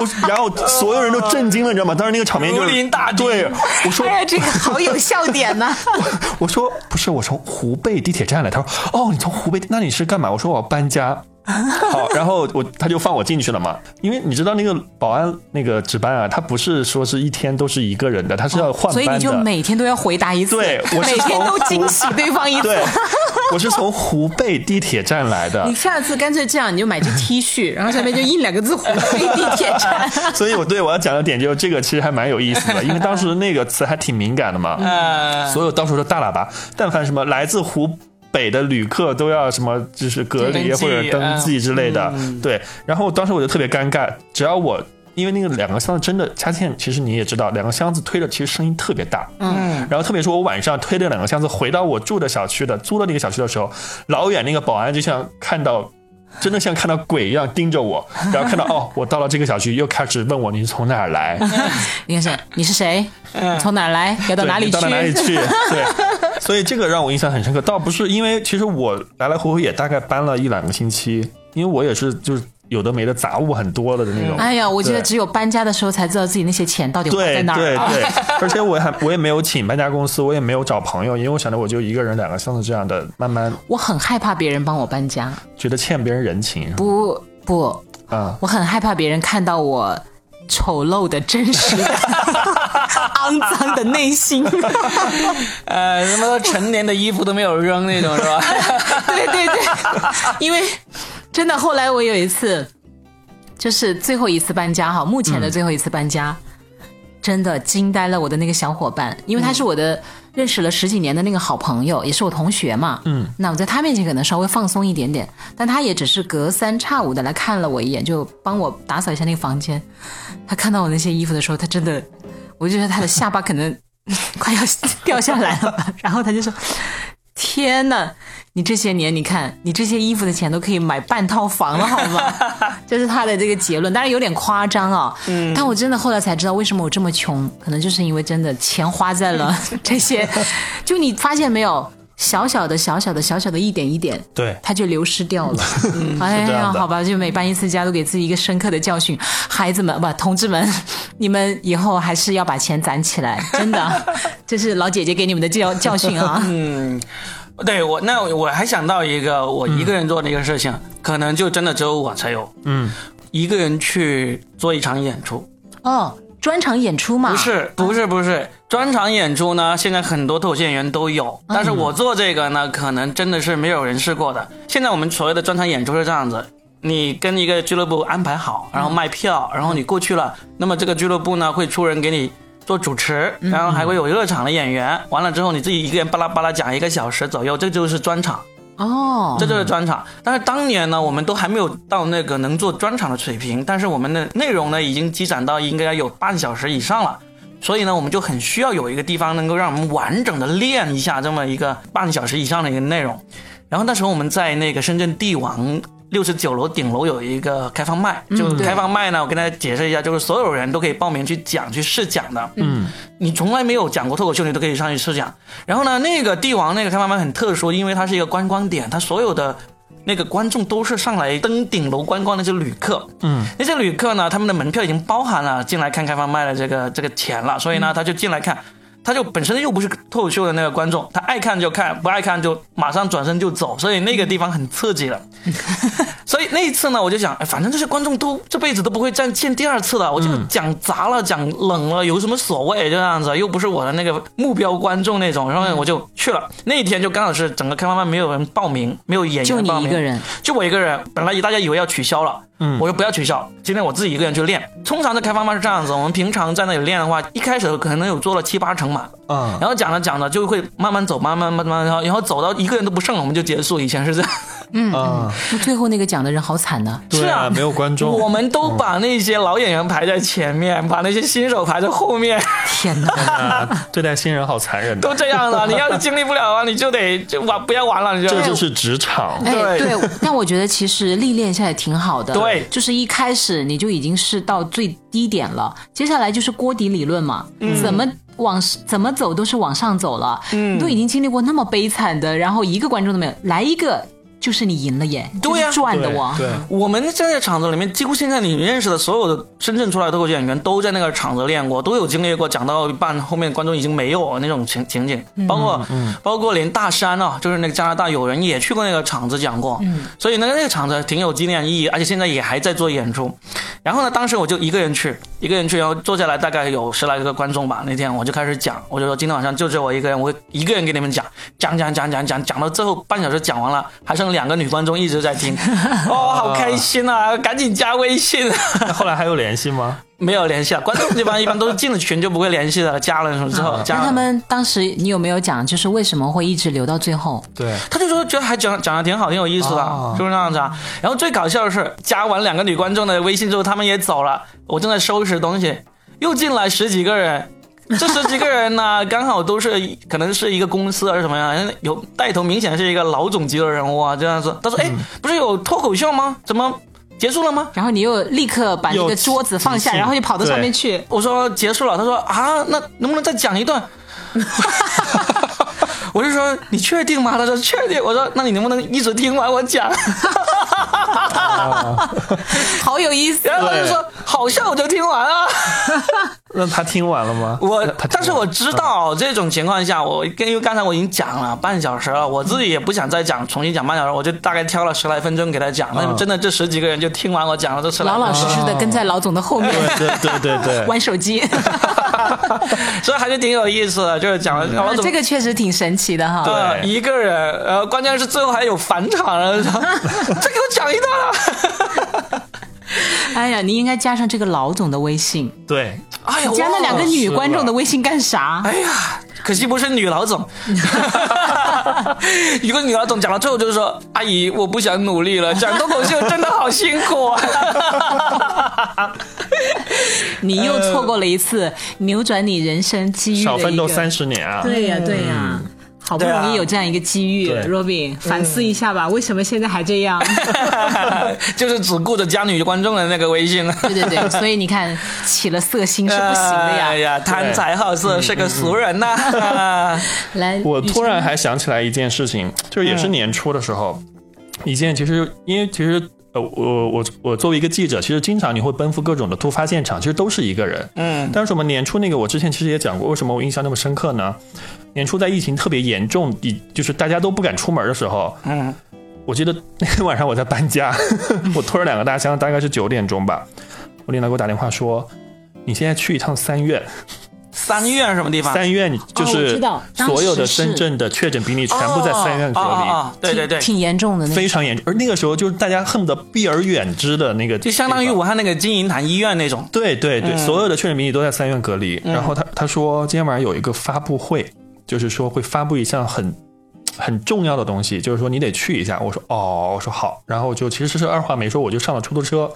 我然后所有人都震惊了，你知道吗？当时那个场面就如临大敌对，我说哎呀，这个好有笑点呢、(laughs) 我说不是，我从湖北地铁站来。他说哦，你从湖北，那你是干嘛？我说我要搬家。(laughs) 好，然后我他就放我进去了嘛，因为你知道那个保安那个值班啊，他不是说是一天都是一个人的，他是要换班的。所以你就每天都要回答一次，对我 (laughs) 每天都惊喜对方一次。对，我是从湖北地铁站来的 (laughs) 你，下次干脆这样，你就买只 T 恤，然后上面就印两个字“湖北地铁站所以我对我要讲的点就是这个，其实还蛮有意思的，因为当时那个词还挺敏感的嘛。呃，所有到处都大喇叭，但凡什么来自湖北的旅客都要什么，就是隔离或者登记之类的。对，然后当时我就特别尴尬，只要我。因为那个两个箱子真的，佳倩，其实你也知道，两个箱子推的其实声音特别大，嗯，然后特别是我晚上推这两个箱子回到我住的小区的租的那个小区的时候，老远那个保安就像看到，真的像看到鬼一样盯着我，(laughs) 然后看到哦，我到了这个小区，又开始问我你是从哪儿来，”。你看是？你是谁？你从哪儿来？(laughs) 要到哪里去？你到哪里去？(laughs) 对，所以这个让我印象很深刻。倒不是因为，其实我来来回回也大概搬了一两个星期，因为我也是就是有的没的杂物很多了的那种。哎呀，我觉得只有搬家的时候才知道自己那些钱到底花在哪儿了。对对，(laughs) 而且我还我也没有请搬家公司，我也没有找朋友，因为我想着我就一个人两个箱子这样的，慢慢我很害怕别人帮我搬家，觉得欠别人人情不不，啊。我很害怕别人看到我丑陋的、真实的、(laughs) 肮脏的内心。(laughs) 呃，什么成年的衣服都没有扔那种是吧？对对对，因为真的，后来我有一次，就是最后一次搬家哈，目前的最后一次搬家，真的惊呆了我的那个小伙伴，因为他是我的、认识了十几年的那个好朋友，也是我同学嘛。嗯，那我在他面前可能稍微放松一点点，但他也只是隔三差五的来看了我一眼，就帮我打扫一下那个房间。他看到我那些衣服的时候，他真的，我就觉得他的下巴可能 (laughs) 快要掉下来了吧。然后他就说：“天呐，你这些年，你看你这些衣服的钱都可以买半套房了，好吗？” (laughs) 这是他的这个结论，当然有点夸张啊。嗯，但我真的后来才知道，为什么我这么穷，可能就是因为真的钱花在了 (laughs) 这些，就你发现没有？小小的、小小的、小小的一点一点，对它就流失掉了。(laughs) 哎呀，好吧，就每搬一次家都给自己一个深刻的教训。孩子们，不，同志们，(laughs) 你们以后还是要把钱攒起来，(laughs) 真的，这是老姐姐给你们的教教训啊。嗯对我，那我还想到一个我一个人做的一个事情，可能就真的只有我才有。嗯，一个人去做一场演出，哦，专场演出嘛，不是不是不是专场演出呢？现在很多脱口秀演员都有，但是我做这个呢，可能真的是没有人试过的。现在我们所谓的专场演出是这样子。你跟一个俱乐部安排好，然后卖票，然后你过去了，那么这个俱乐部呢会出人给你做主持，然后还会有热场的演员，完了之后你自己一个人巴拉巴拉讲一个小时左右，这就是专场。哦，这就是专场。但是当年呢，我们都还没有到那个能做专场的水平，但是我们的内容呢，已经积攒到应该有半小时以上了。所以呢，我们就很需要有一个地方能够让我们完整的练一下这么一个半小时以上的一个内容。然后那时候我们在那个深圳帝王六十九楼顶楼有一个开放麦，就开放麦呢，我跟大家解释一下，就是所有人都可以报名去讲去试讲的。嗯，你从来没有讲过脱口秀，你都可以上去试讲。然后呢，那个帝王那个开放麦很特殊，因为它是一个观光点，它所有的。那个观众都是上来登顶楼观光的这些旅客，嗯，那些旅客呢，他们的门票已经包含了进来看开放麦的这个这个钱了，所以呢，他就进来看，他就本身又不是脱口秀的那个观众，他爱看就看，不爱看就马上转身就走，所以那个地方很刺激的。(laughs) 所以那一次呢，我就想，哎，反正这些观众都这辈子都不会再见第二次了，我就讲砸了，讲冷了，有什么所谓？就这样子，又不是我的那个目标观众那种，然后我就去了。那一天就刚好是整个开放麦没有人报名，没有演员就你报名，一个人，就我一个人。本来大家以为要取消了，我说不要取消，今天我自己一个人去练。通常的开发班是这样子，我们平常在那里练的话，一开始可能有做了七八成嘛，嗯然后讲着讲着就会慢慢走，慢慢慢慢，然后然后走到一个人都不剩了，我们就结束。以前是这样，啊，那最后那个讲的人好惨呐、啊，是啊没有观众，我们都把那些老演员排在前面，把那些新手排在后面，天哪！(laughs) 啊，对待新人好残忍都，这样了。你要是经历不了啊，你就得就玩，不要玩了，你就这就是职场。哎，对对，但我觉得其实历练一下也挺好的。对就是一开始你就已经是到最低点了，接下来就是锅底理论嘛，嗯怎么往怎么走都是往上走了。嗯，都已经经历过那么悲惨的，然后一个观众都没有，来一个就是你赢了耶，对呀就是赚的对我。对，我们在这场子里面，几乎现在你认识的所有的深圳出来的脱口秀演员都在那个场子练过，都有经历过讲到一半后面观众已经没有了那种情情景，包括、包括连大山啊，就是那个加拿大友人也去过那个场子讲过，所以那个那个场子挺有纪念意义，而且现在也还在做演出。然后呢，当时我就一个人去，一个人去，然后坐下来大概有十来个观众吧。那天我就开始讲，我就说今天晚上就只有我一个人，我会一个人给你们讲，讲讲讲讲讲，讲到最后半小时讲完了，还剩两个女观众一直在听，(laughs) 哦，好开心啊！赶紧加微信。(laughs) 那后来还有联系吗？没有联系啊，观众这帮一般都是进了群就不会联系的，加了什么之后加了。那他们当时你有没有讲，就是为什么会一直留到最后？对，他就说觉得还讲讲的挺好，挺有意思的，哦就是那样子啊。然后最搞笑的是，加完两个女观众的微信之后，他们也走了，我正在收拾东西，又进来十几个人。(laughs) 这十几个人呢，刚好都是可能是一个公司还是什么呀，有带头明显是一个老总级的人物啊，这样子。他说：“哎，不是有脱口秀吗？怎么结束了吗？”然后你又立刻把那个桌子放下，然后就跑到上面去。我说结束了，他说啊，那能不能再讲一段？(laughs) (laughs) 我就说你确定吗？他说确定。我说那你能不能一直听完我讲？好有意思。然后他就说好笑我就听完了。那他听完了吗？我但是我知道这种情况下，我跟因为刚才我已经讲了半小时了，我自己也不想再讲，重新讲半小时，我就大概挑了十来分钟给他讲。那嗯真的这十几个人就听完我讲了这十来老分钟，老实实的跟在老总的后面对对对对对，(laughs) 玩手机，(laughs) 所以还是挺有意思的，就是讲了老总这个确实挺神奇的哈。对，一个人，呃，关键是最后还有返场了，再 (laughs) 给我讲一段啊！(laughs) 哎呀，你应该加上这个老总的微信，对，哎呀，加那两个女观众的微信干啥？哎呀，可惜不是女老总。(laughs) 一个女老总讲到最后就是说：“阿姨，我不想努力了，讲脱口秀真的好辛苦啊。(laughs) 你又错过了一次扭转你人生机遇少奋斗三十年啊！对呀、对呀、好不容易有这样一个机遇对，Robin 反思一下吧，为什么现在还这样？” (laughs) 就是只顾着加女观众的那个微信 (laughs) 了。对对对，所以你看起了色心是不行的呀。哎呀，贪财好色是个俗人呐、(laughs) 来，我突然还想起来一件事情，就是也是年初的时候，一件其实因为其实呃我我我作为一个记者，其实经常你会奔赴各种的突发现场，其实都是一个人。嗯，但是我们年初那个，我之前其实也讲过，为什么我印象那么深刻呢？年初在疫情特别严重，以就是大家都不敢出门的时候，嗯，(laughs) 我记得那天晚上我在搬家，(laughs) 我拖着两个大箱，大概是九点钟吧，我领导给我打电话说，你现在去一趟三院，三院什么地方？三院就是所有的深圳的确诊病例全部在三院隔离。哦哦哦对对对，挺严重的那非常严重，而那个时候就是大家恨不得避而远之的那个，就相当于武汉那个金银潭医院那种。对对对，嗯所有的确诊病例都在三院隔离。然后他他说今天晚上有一个发布会，就是说会发布一项很很重要的东西，就是说你得去一下。我说哦，我说好，然后就其实是二话没说，我就上了出租车。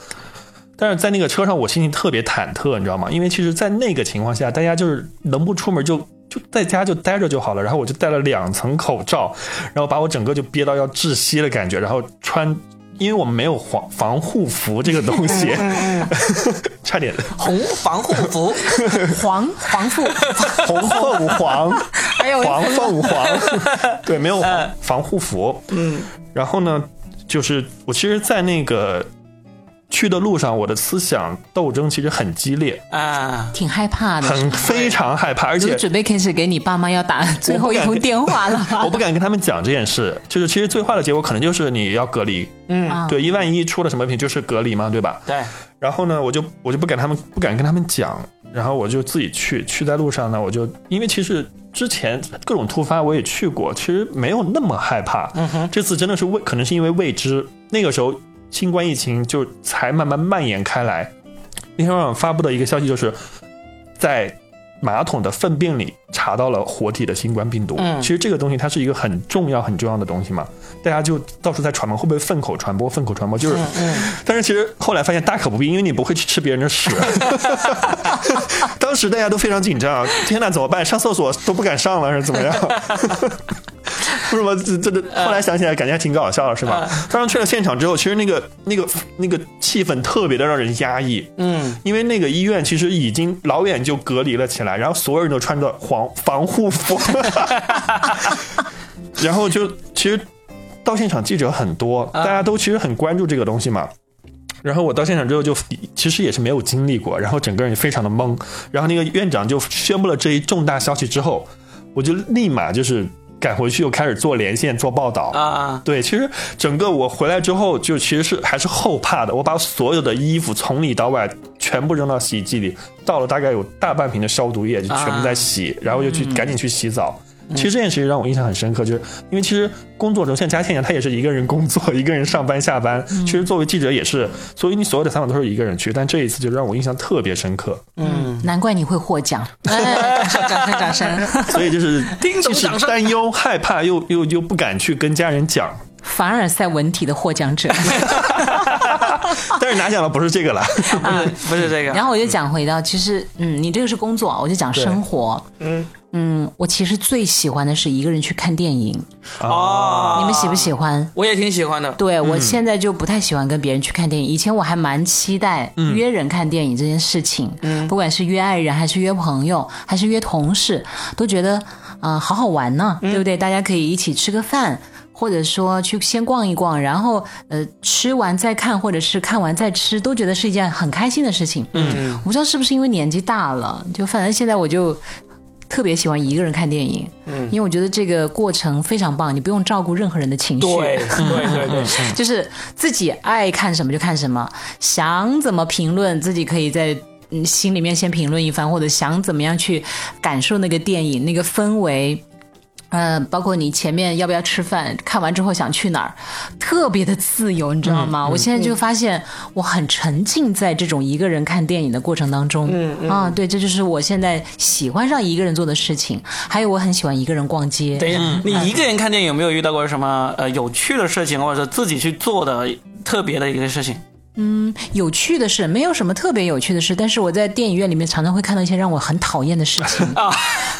但是在那个车上，我心情特别忐忑，你知道吗？因为其实，在那个情况下，大家就是能不出门就就在家就待着就好了。然后我就戴了两层口罩，然后把我整个就憋到要窒息的感觉，然后穿，因为我们没有防防护服这个东西，(laughs) 差点。红防护服，(laughs) 黄黄富，红凤凰，还有黄凤凰，(laughs) 对，没有防护服。嗯，然后呢，就是我其实，在那个去的路上，我的思想斗争其实很激烈，啊，挺害怕的。很非常害怕，而且准备开始给你爸妈要打最后一通电话了 (laughs) 我不敢跟他们讲这件事。就是其实最坏的结果可能就是你要隔离，嗯，啊对，一万一出了什么问题就是隔离嘛，对吧？对，然后呢，我就我就不敢他们不敢跟他们讲，然后我就自己去，去在路上呢，我就因为其实之前各种突发我也去过，其实没有那么害怕。嗯哼，这次真的是未可能是因为未知，那个时候新冠疫情就才慢慢蔓延开来。那天晚上发布的一个消息就是，在马桶的粪便里查到了活体的新冠病毒。嗯其实这个东西它是一个很重要很重要的东西嘛，大家就到处在传嘛，会不会粪口传播？粪口传播就是，但是其实后来发现大可不必，因为你不会去吃别人的屎。(laughs) 当时大家都非常紧张，天呐，怎么办？上厕所都不敢上了，是怎么样？为什么这这这？后来想起来，感觉还挺搞笑的，是吧？当时去了现场之后，其实那个那个那个气氛特别的让人压抑。嗯，因为那个医院其实已经老远就隔离了起来，然后所有人都穿着防防护服，(laughs) 然后就其实到现场记者很多，大家都其实很关注这个东西嘛。然后我到现场之后就其实也是没有经历过，然后整个人也非常的懵。然后那个院长就宣布了这一重大消息之后，我就立马就是赶回去又开始做连线做报道啊，对，其实整个我回来之后，就其实是还是后怕的。我把所有的衣服从里到外全部扔到洗衣机里，倒了大概有大半瓶的消毒液，就全部在洗，然后又去赶紧去洗澡。其实这件事情让我印象很深刻，就是因为其实工作中像佳倩一样，她也是一个人工作，(laughs) 一个人上班下班。其实作为记者也是，所以你所有的采访都是一个人去，但这一次就让我印象特别深刻。嗯，难怪你会获奖。哎，掌声，掌声，掌声！(laughs) 所以就是听懂既掌声是担忧、害怕，又又又不敢去跟家人讲。凡尔赛文体的获奖者。(laughs) 但是拿奖的不是这个了，不是不是这个，然后我就讲回到，其实，嗯，你这个是工作，我就讲生活。嗯嗯，我其实最喜欢的是一个人去看电影，哦，你们喜不喜欢？我也挺喜欢的。对我现在就不太喜欢跟别人去看电影，以前我还蛮期待约人看电影这件事情，不管是约爱人还是约朋友还是约同事，都觉得啊、呃好好玩呢，对不对？大家可以一起吃个饭。或者说去先逛一逛，然后呃吃完再看，或者是看完再吃，都觉得是一件很开心的事情。嗯，我不知道是不是因为年纪大了，就反正现在我就特别喜欢一个人看电影，嗯，因为我觉得这个过程非常棒，你不用照顾任何人的情绪，对对对对，(laughs) 就是自己爱看什么就看什么，想怎么评论自己可以在。嗯，心里面先评论一番，或者想怎么样去感受那个电影那个氛围，呃，包括你前面要不要吃饭，看完之后想去哪儿，特别的自由，你知道吗？我现在就发现我很沉浸在这种一个人看电影的过程当中，嗯嗯啊，对，这就是我现在喜欢上一个人做的事情。还有，我很喜欢一个人逛街。等一下，你一个人看电影有没有遇到过什么呃有趣的事情，或者说自己去做的特别的一个事情？嗯有趣的事，没有什么特别有趣的事，但是我在电影院里面常常会看到一些让我很讨厌的事情 (laughs) 啊。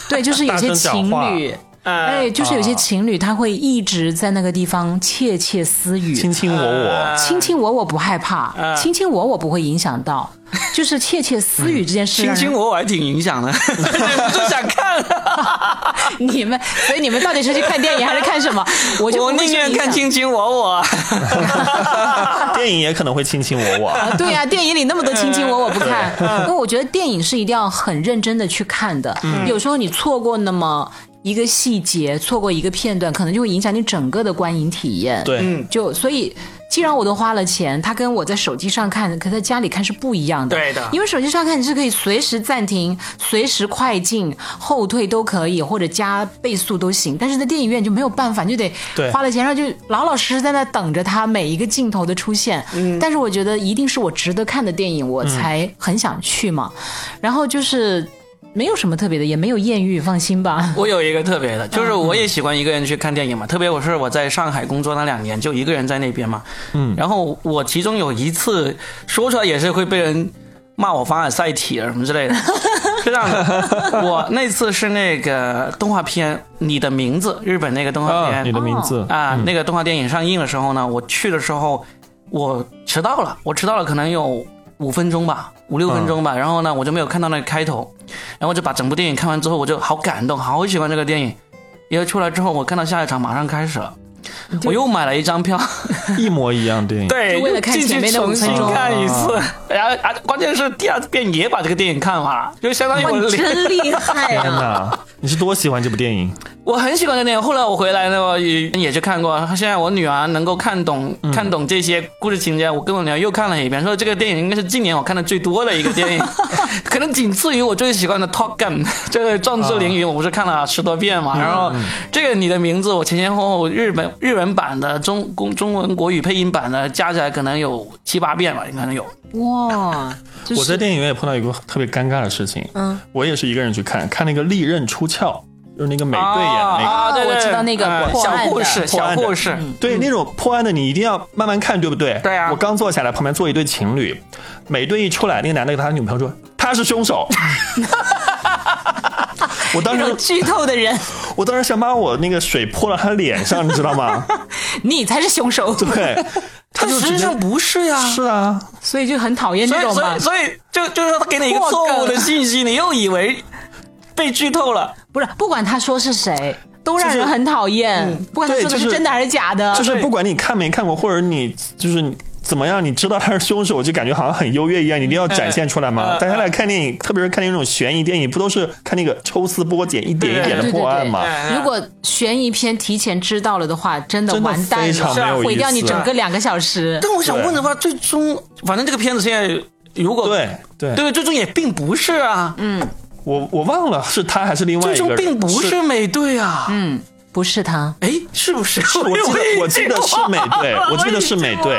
对，就是有些情侣，呃哎，就是有些情侣他会一直在那个地方窃窃私语，卿卿我我。卿卿我我不害怕，嗯卿卿我我不会影响到，(laughs) 就是窃窃私语这件事卿卿我我还挺影响的，(laughs) 就想看。(laughs) 你们，所以你们到底是去看电影还是看什么？我就我宁愿看卿卿我我。电影也可能会卿卿我我。啊，对呀、电影里那么多卿卿我我不看，因为我觉得电影是一定要很认真的去看的。有时候你错过那么一个细节，错过一个片段，可能就会影响你整个的观影体验。对，嗯就所以，既然我都花了钱，它跟我在手机上看，可在家里看是不一样的。对的因为手机上看你是可以随时暂停、随时快进、后退都可以，或者加倍速都行。但是在电影院就没有办法，你就得花了钱，然后就老老实实在那等着它每一个镜头的出现。嗯，但是我觉得一定是我值得看的电影，我才很想去嘛。然后就是没有什么特别的，也没有艳遇，放心吧。(laughs) 我有一个特别的，就是我也喜欢一个人去看电影嘛，特别我是我在上海工作那两年，就一个人在那边嘛。嗯，然后我其中有一次说出来也是会被人骂我凡尔赛体啊什么之类的，(laughs) 是这样的。我那次是那个动画片《你的名字》，日本那个动画啊，片你的名字啊，那个动画电影上映的时候呢，我去的时候我迟到了，我迟到了可能有五分钟吧，五六分钟吧。然后呢，我就没有看到那个开头，然后我就把整部电影看完之后，我就好感动，好喜欢这个电影。因为出来之后，我看到下一场马上开始了，我又买了一张票，一模一样电影。对，为了看进去前面的重新五分钟看一次。然后啊，关键是第二遍也把这个电影看完了，就相当于，我真厉害天啊！哪，你是多喜欢这部电影？我很喜欢这电影，后来我回来呢也也去看过。现在我女儿能够看懂、嗯。看懂这些故事情节，我跟我女儿又看了一遍，说这个电影应该是今年我看的最多的一个电影，(laughs) 可能仅次于我最喜欢的《Top Gun》这个《壮志凌云》，我不是看了十多遍嘛。然后这个你的名字，我前前后后日本日文版的、中公中文国语配音版的加起来可能有七八遍吧，应该能有。哇，就我在电影院也碰到一个特别尴尬的事情，嗯，我也是一个人去看，看那个《利刃出鞘》，就是那个美队演的那个。啊，对对我知道那个呃小破案的，破小案的护士，对，那种破案的你一定要慢慢看，对不对？对啊我刚坐下来，旁边坐一对情侣，美队一出来，那个男的跟他女朋友说他是凶手。(laughs) 我当时，有剧透的人，(laughs) 我当时想把我那个水泼到他脸上，你知道吗？(laughs) 你才是凶手，对，他实际上不是呀。是啊，所以就很讨厌这种嘛所以，。所以就就是说，他给你一个错误的信息，你又以为被剧透了。不是，不管他说是谁，都让人很讨厌。不管他说的是真的还是假的，就是不管你看没看过，或者你就是怎么样，你知道他是凶手，就感觉好像很优越一样，你一定要展现出来嘛。嗯大家来看电影，特别是看那种悬疑电影，不都是看那个抽丝剥茧，一点一点的破案嘛？对如果悬疑片提前知道了的话，真的完蛋非常没有了，毁掉你整个两个小时。但我想问的话，最终反正这个片子现在如果对对，对，最终也并不是啊，我我忘了是他还是另外最终一个人，并不是美队啊。嗯，不是他，哎，是不是？(laughs) 是 (laughs) 我记得我记得是美队，我记得是美队，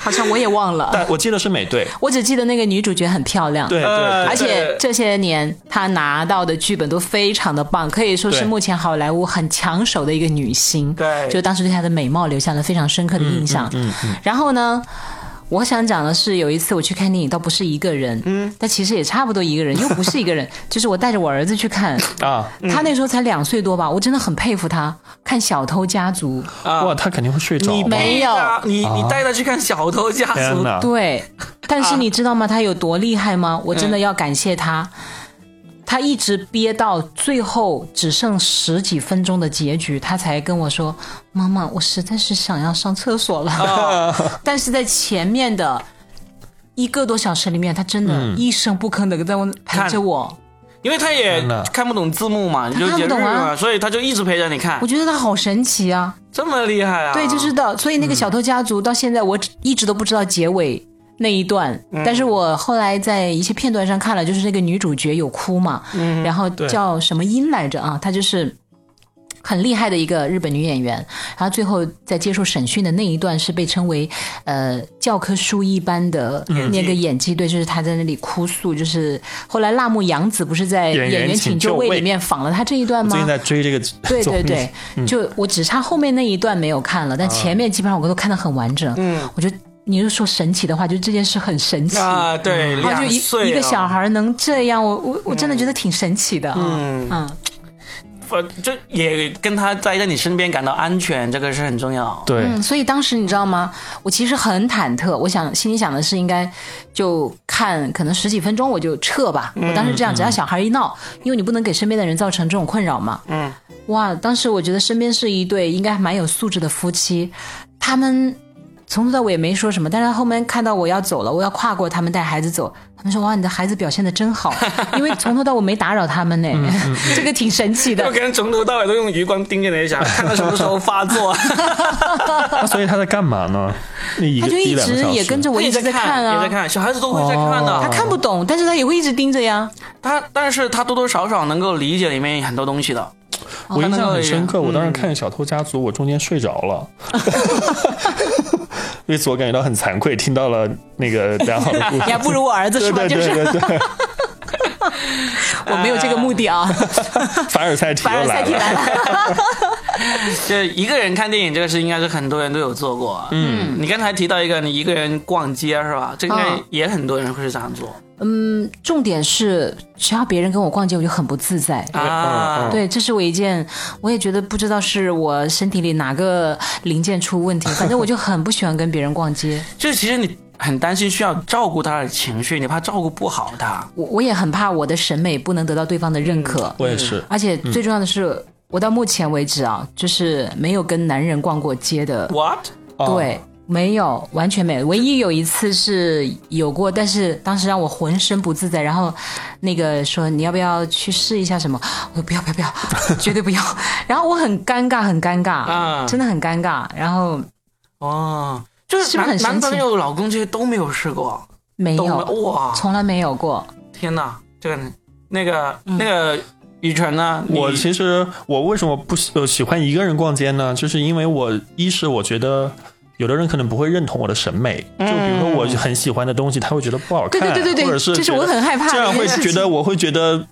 好像我也忘了。但我记得是美队，我只记得那个女主角很漂亮。对对而且这些年她拿到的剧本都非常的棒，可以说是目前好莱坞很抢手的一个女星。对就当时对她的美貌留下了非常深刻的印象。嗯嗯然后呢，我想讲的是，有一次我去看电影，倒不是一个人，嗯，但其实也差不多一个人，又不是一个人，(laughs) 就是我带着我儿子去看，啊，他那时候才两岁多吧，我真的很佩服他。看《小偷家族》，啊。哇，他肯定会睡着。你，没有。你你带他去看《小偷家族》，对，但是你知道吗？他有多厉害吗？我真的要感谢他。他一直憋到最后只剩十几分钟的结局，他才跟我说：“妈妈，我实在是想要上厕所了。啊 (laughs) 但是在前面的一个多小时里面，他真的一声不吭的在我陪着我。因为他也看不懂字幕嘛，你就看不懂啊所以他就一直陪着你看我，觉得他好神奇啊！这么厉害啊！对，就是的。所以那个小偷家族到现在我只一直都不知道结尾那一段，但是我后来在一些片段上看了，就是那个女主角有哭嘛，然后叫什么音来着啊？她就是。很厉害的一个日本女演员，然后最后在接受审讯的那一段是被称为呃教科书一般的那个演技，对，就是她在那里哭诉，就是后来辣目洋子不是在演员请就位里面仿了她这一段吗？最近在追这个对对对，就我只差后面那一段没有看了，但前面基本上我都看得很完整。嗯，我觉得你就说神奇的话，就这件事很神奇。啊，对，然后就一两岁一个小啊，孩能这样，我我我真的觉得挺神奇的啊。嗯嗯，呃就也跟他待在你身边感到安全，这个是很重要。对嗯，所以当时你知道吗？我其实很忐忑，我想心里想的是应该就看可能十几分钟我就撤吧。我当时这样，只要小孩一闹，因为你不能给身边的人造成这种困扰嘛。嗯，哇，当时我觉得身边是一对应该蛮有素质的夫妻，他们从头到尾也没说什么，但是后面看到我要走了，我要跨过他们带孩子走，他们说哇，你的孩子表现的真好，(laughs) 因为从头到尾没打扰他们呢，(laughs) 这个挺神奇的我。可能从头到尾都用余光盯着你，想看他什么时候发作。(laughs) 那所以他在干嘛呢？他就一直也跟着我一直在看啊，也在看，小孩子都会在看的。哦他看不懂，但是他也会一直盯着呀。他，但是他多多少少能够理解里面很多东西的。我印象很深刻，我当时嗯看《小偷家族》，我中间睡着了，为此我感觉到很惭愧。听到了那个 (laughs) 良好的故事，你还不如我儿子是吧？对对就是对对对，(laughs) 我没有这个目的啊。(laughs) 凡尔赛体凡尔赛来了。体来了，就一个人看电影这个事，应该是很多人都有做过。嗯，你刚才提到一个，你一个人逛街是吧？这应该嗯也很多人会是这样做嗯，重点是只要别人跟我逛街，我就很不自在。啊。嗯对，这是我一件，我也觉得不知道是我身体里哪个零件出问题，(laughs) 反正我就很不喜欢跟别人逛街。就是其实你很担心需要照顾他的情绪，你怕照顾不好他。我我也很怕我的审美不能得到对方的认可，我也是，而且最重要的是，我到目前为止啊，就是没有跟男人逛过街的。What？哦对，没有，完全没有。唯一有一次是有过，但是当时让我浑身不自在。然后那个说你要不要去试一下什么？我说不要不要不要，绝对不要。(laughs) 然后我很尴尬，很尴尬，啊真的很尴尬。然后哦，就是男男朋友、老公这些都没有试过，没有，哇，从来没有过。天哪，这个那个那个雨辰呢？我其实我为什么不喜呃喜欢一个人逛街呢？就是因为我一是我觉得。有的人可能不会认同我的审美，就比如说我很喜欢的东西，他会觉得不好看，对对对对对或者是这是我很害怕这样会觉得我会觉得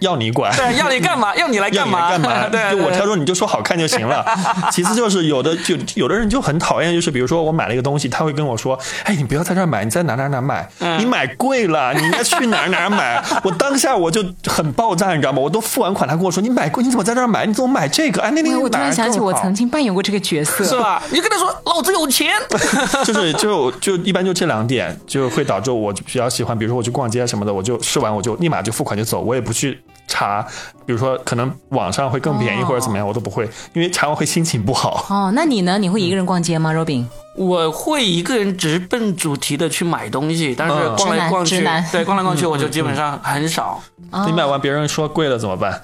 要你管，对要你 (laughs) 干嘛？要你来干嘛？干嘛？对，就我对挑说你就说好看就行了。(laughs) 其次就是有的就有的人就很讨厌，就是比如说我买了一个东西，他会跟我说：“哎，你不要在这儿买，你在哪哪哪买，嗯你买贵了，你应该去哪儿哪儿买。(laughs) ”我当下我就很爆炸，你知道吗？我都付完款，他跟我说：“你买贵，你怎么在这儿买？你怎么买这个？哎，那那我个我突然想起，我曾经经扮演过这个角色，是吧？你就跟他说老子有钱，就是就就一般就这两点，就会导致我比较喜欢，比如说我去逛街什么的，我就试完我就立马就付款就走，我也不去查，比如说可能网上会更便宜哦或者怎么样，我都不会，因为查完会心情不好。哦，那你呢？你会一个人逛街吗，Robin？我会一个人直奔主题的去买东西，但是嗯逛来逛去对，逛来逛去我就基本上很少。你买完别人说贵了怎么办？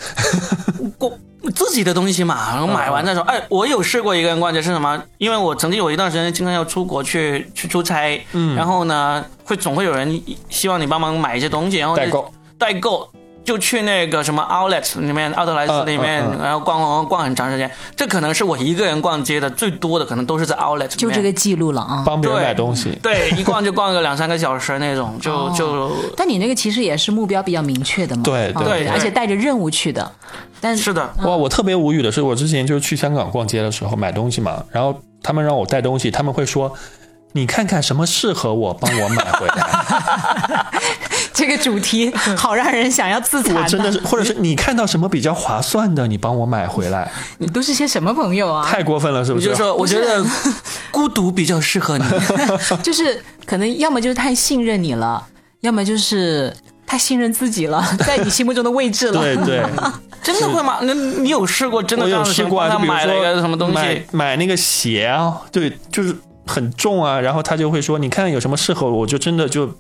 过自己的东西嘛，然后买完再说。哎，我有试过一个人逛街是什么？因为我曾经有一段时间经常要出国去去出差，嗯，然后呢，会总会有人希望你帮忙买一些东西，然后代购代购。就去那个什么 outlet 里面，奥特莱斯里面，然后逛逛逛很长时间。这可能是我一个人逛街的最多的，可能都是在 outlet。就这个记录了啊。帮别人买东西。对，一逛就逛个两三个小时那种，就、哦就但你那个其实也是目标比较明确的嘛，啊对对对而且带着任务去的。但是的，哇，我特别无语的是，我之前就是去香港逛街的时候买东西嘛，然后他们让我带东西，他们会说。你看看什么适合我，帮我买回来。(laughs) 这个主题好让人想要自残我真的是，或者是你看到什么比较划算的，你帮我买回来。你都是些什么朋友啊？太过分了，是不？是就是说，(laughs) 我觉得孤独比较适合你。(laughs) 就是可能要么就是太信任你了，要么就是太信任自己了，在你心目中的位置了。对对，真的会吗？那你有试过真的我这样子有试过啊，就比如帮他买了一个说什么东买西？买那个鞋啊，对，就是很重啊，然后他就会说，你看有什么适合我，我就真的就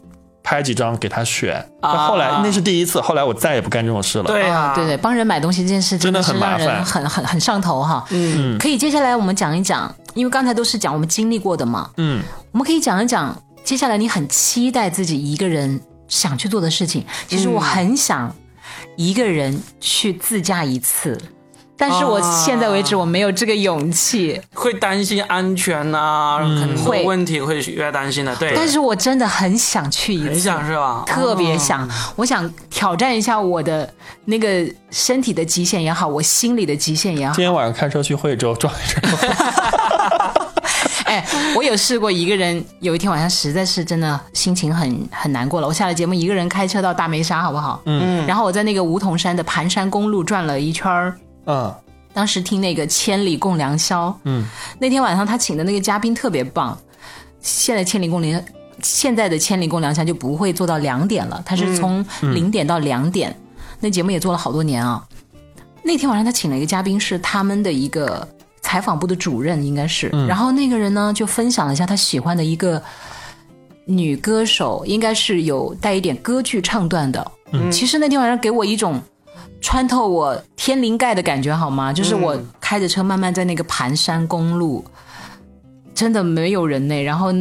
拍几张给他选。啊但后来那是第一次，后来我再也不干这种事了。对啊，对对，帮人买东西这件事真的很麻烦很很很上头哈。嗯，可以，接下来我们讲一讲，因为刚才都是讲我们经历过的嘛，嗯，我们可以讲一讲接下来你很期待自己一个人想去做的事情。其实我很想一个人去自驾一次，但是我现在为止我没有这个勇气。会担心安全呐、很多会问题会越担心的。对，但是我真的很想去一很次，想是吧？特别哦想，我想挑战一下我的那个身体的极限也好，我心里的极限也好今。天晚上开车去惠州转一转。(laughs) 哎，我有试过一个人，有一天晚上实在是真的心情很很难过了。我下了节目，一个人开车到大梅沙，好不好？嗯，然后我在那个梧桐山的盘山公路转了一圈儿。嗯当时听那个《千里共良宵》，嗯，那天晚上他请的那个嘉宾特别棒。现在《千里共良》现在的《千里共良宵》就不会做到两点了，他是从零点到两点。那节目也做了好多年啊。那天晚上他请了一个嘉宾，是他们的一个采访部的主任，应该是。然后那个人呢就分享了一下他喜欢的一个女歌手，应该是有带一点歌剧唱段的。嗯，其实那天晚上给我一种穿透我天灵盖的感觉，好吗？就是我开着车慢慢在那个盘山公路，真的没有人呢。然后，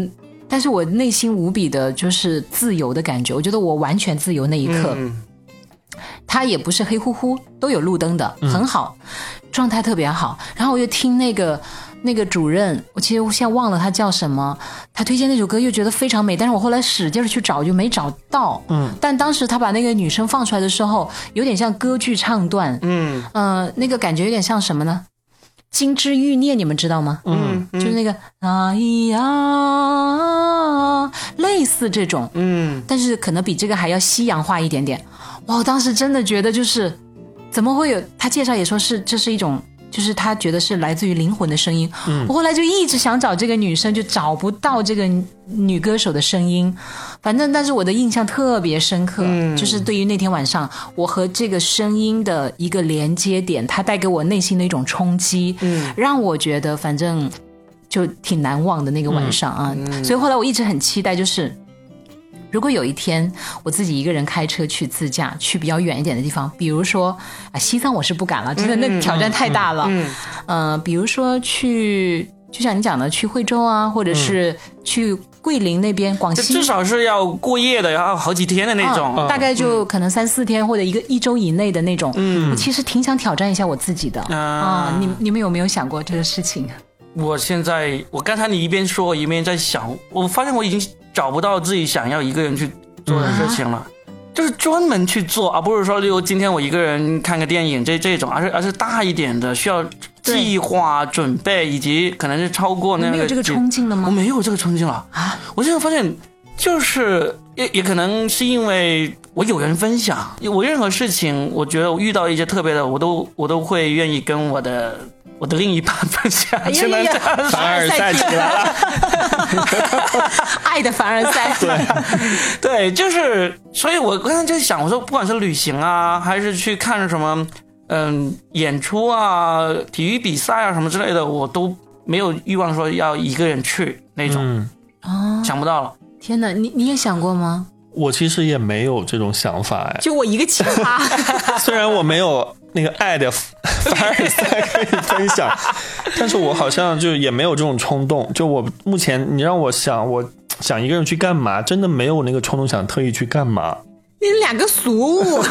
但是我内心无比的就是自由的感觉，我觉得我完全自由那一刻。嗯它也不是黑乎乎，都有路灯的，很好，状态特别好。然后我又听那个那个主任，我其实我现在忘了他叫什么，他推荐那首歌又觉得非常美，但是我后来使劲儿去找就没找到。嗯，但当时他把那个女生放出来的时候，有点像歌剧唱段，嗯呃，那个感觉有点像什么呢？金枝欲孽，你们知道吗？嗯就是那个啊呀，类似这种，嗯，但是可能比这个还要西洋化一点点。哇，我当时真的觉得就是，怎么会有？他介绍也说是这是一种，就是他觉得是来自于灵魂的声音。我后来就一直想找这个女生，就找不到这个女歌手的声音。反正，但是我的印象特别深刻，就是对于那天晚上我和这个声音的一个连接点，它带给我内心的一种冲击，嗯，让我觉得反正。就挺难忘的那个晚上啊。所以后来我一直很期待，就是如果有一天我自己一个人开车去自驾，去比较远一点的地方，比如说啊西藏，我是不敢了，真的那挑战太大了。嗯，呃，比如说去，就像你讲的，去惠州啊，或者是去桂林那边，广西至少是要过夜的，要好几天的那种。啊大概就可能三四天或者一个一周以内的那种。嗯，我其实挺想挑战一下我自己的啊。你你们有没有想过这个事情？我现在，我刚才你一边说，我一边在想，我发现我已经找不到自己想要一个人去做的事情了，就是专门去做，而不是说，例如今天我一个人看个电影这这种，而是而是大一点的，需要计划、准备，以及可能是超过那个。你没有这个冲劲了吗？我没有这个冲劲了啊！我现在发现，就是也也可能是因为我有人分享，我任何事情，我觉得我遇到一些特别的，我都我都会愿意跟我的。我的另一半分享，只能这样凡尔赛 (laughs) 起来了，(laughs) 爱的凡尔赛。(laughs) 对，对，就是，所以我刚才就想，我说不管是旅行啊，还是去看什么，嗯，演出啊、体育比赛啊什么之类的，我都没有欲望说要一个人去那种。嗯，哦，想不到了。天哪，你你也想过吗？我其实也没有这种想法哎，就我一个奇葩。(laughs) 虽然我没有那个爱的凡尔赛可以分享，但是我好像就也没有这种冲动。就我目前，你让我想，我想一个人去干嘛，真的没有那个冲动想特意去干嘛。你两个俗物，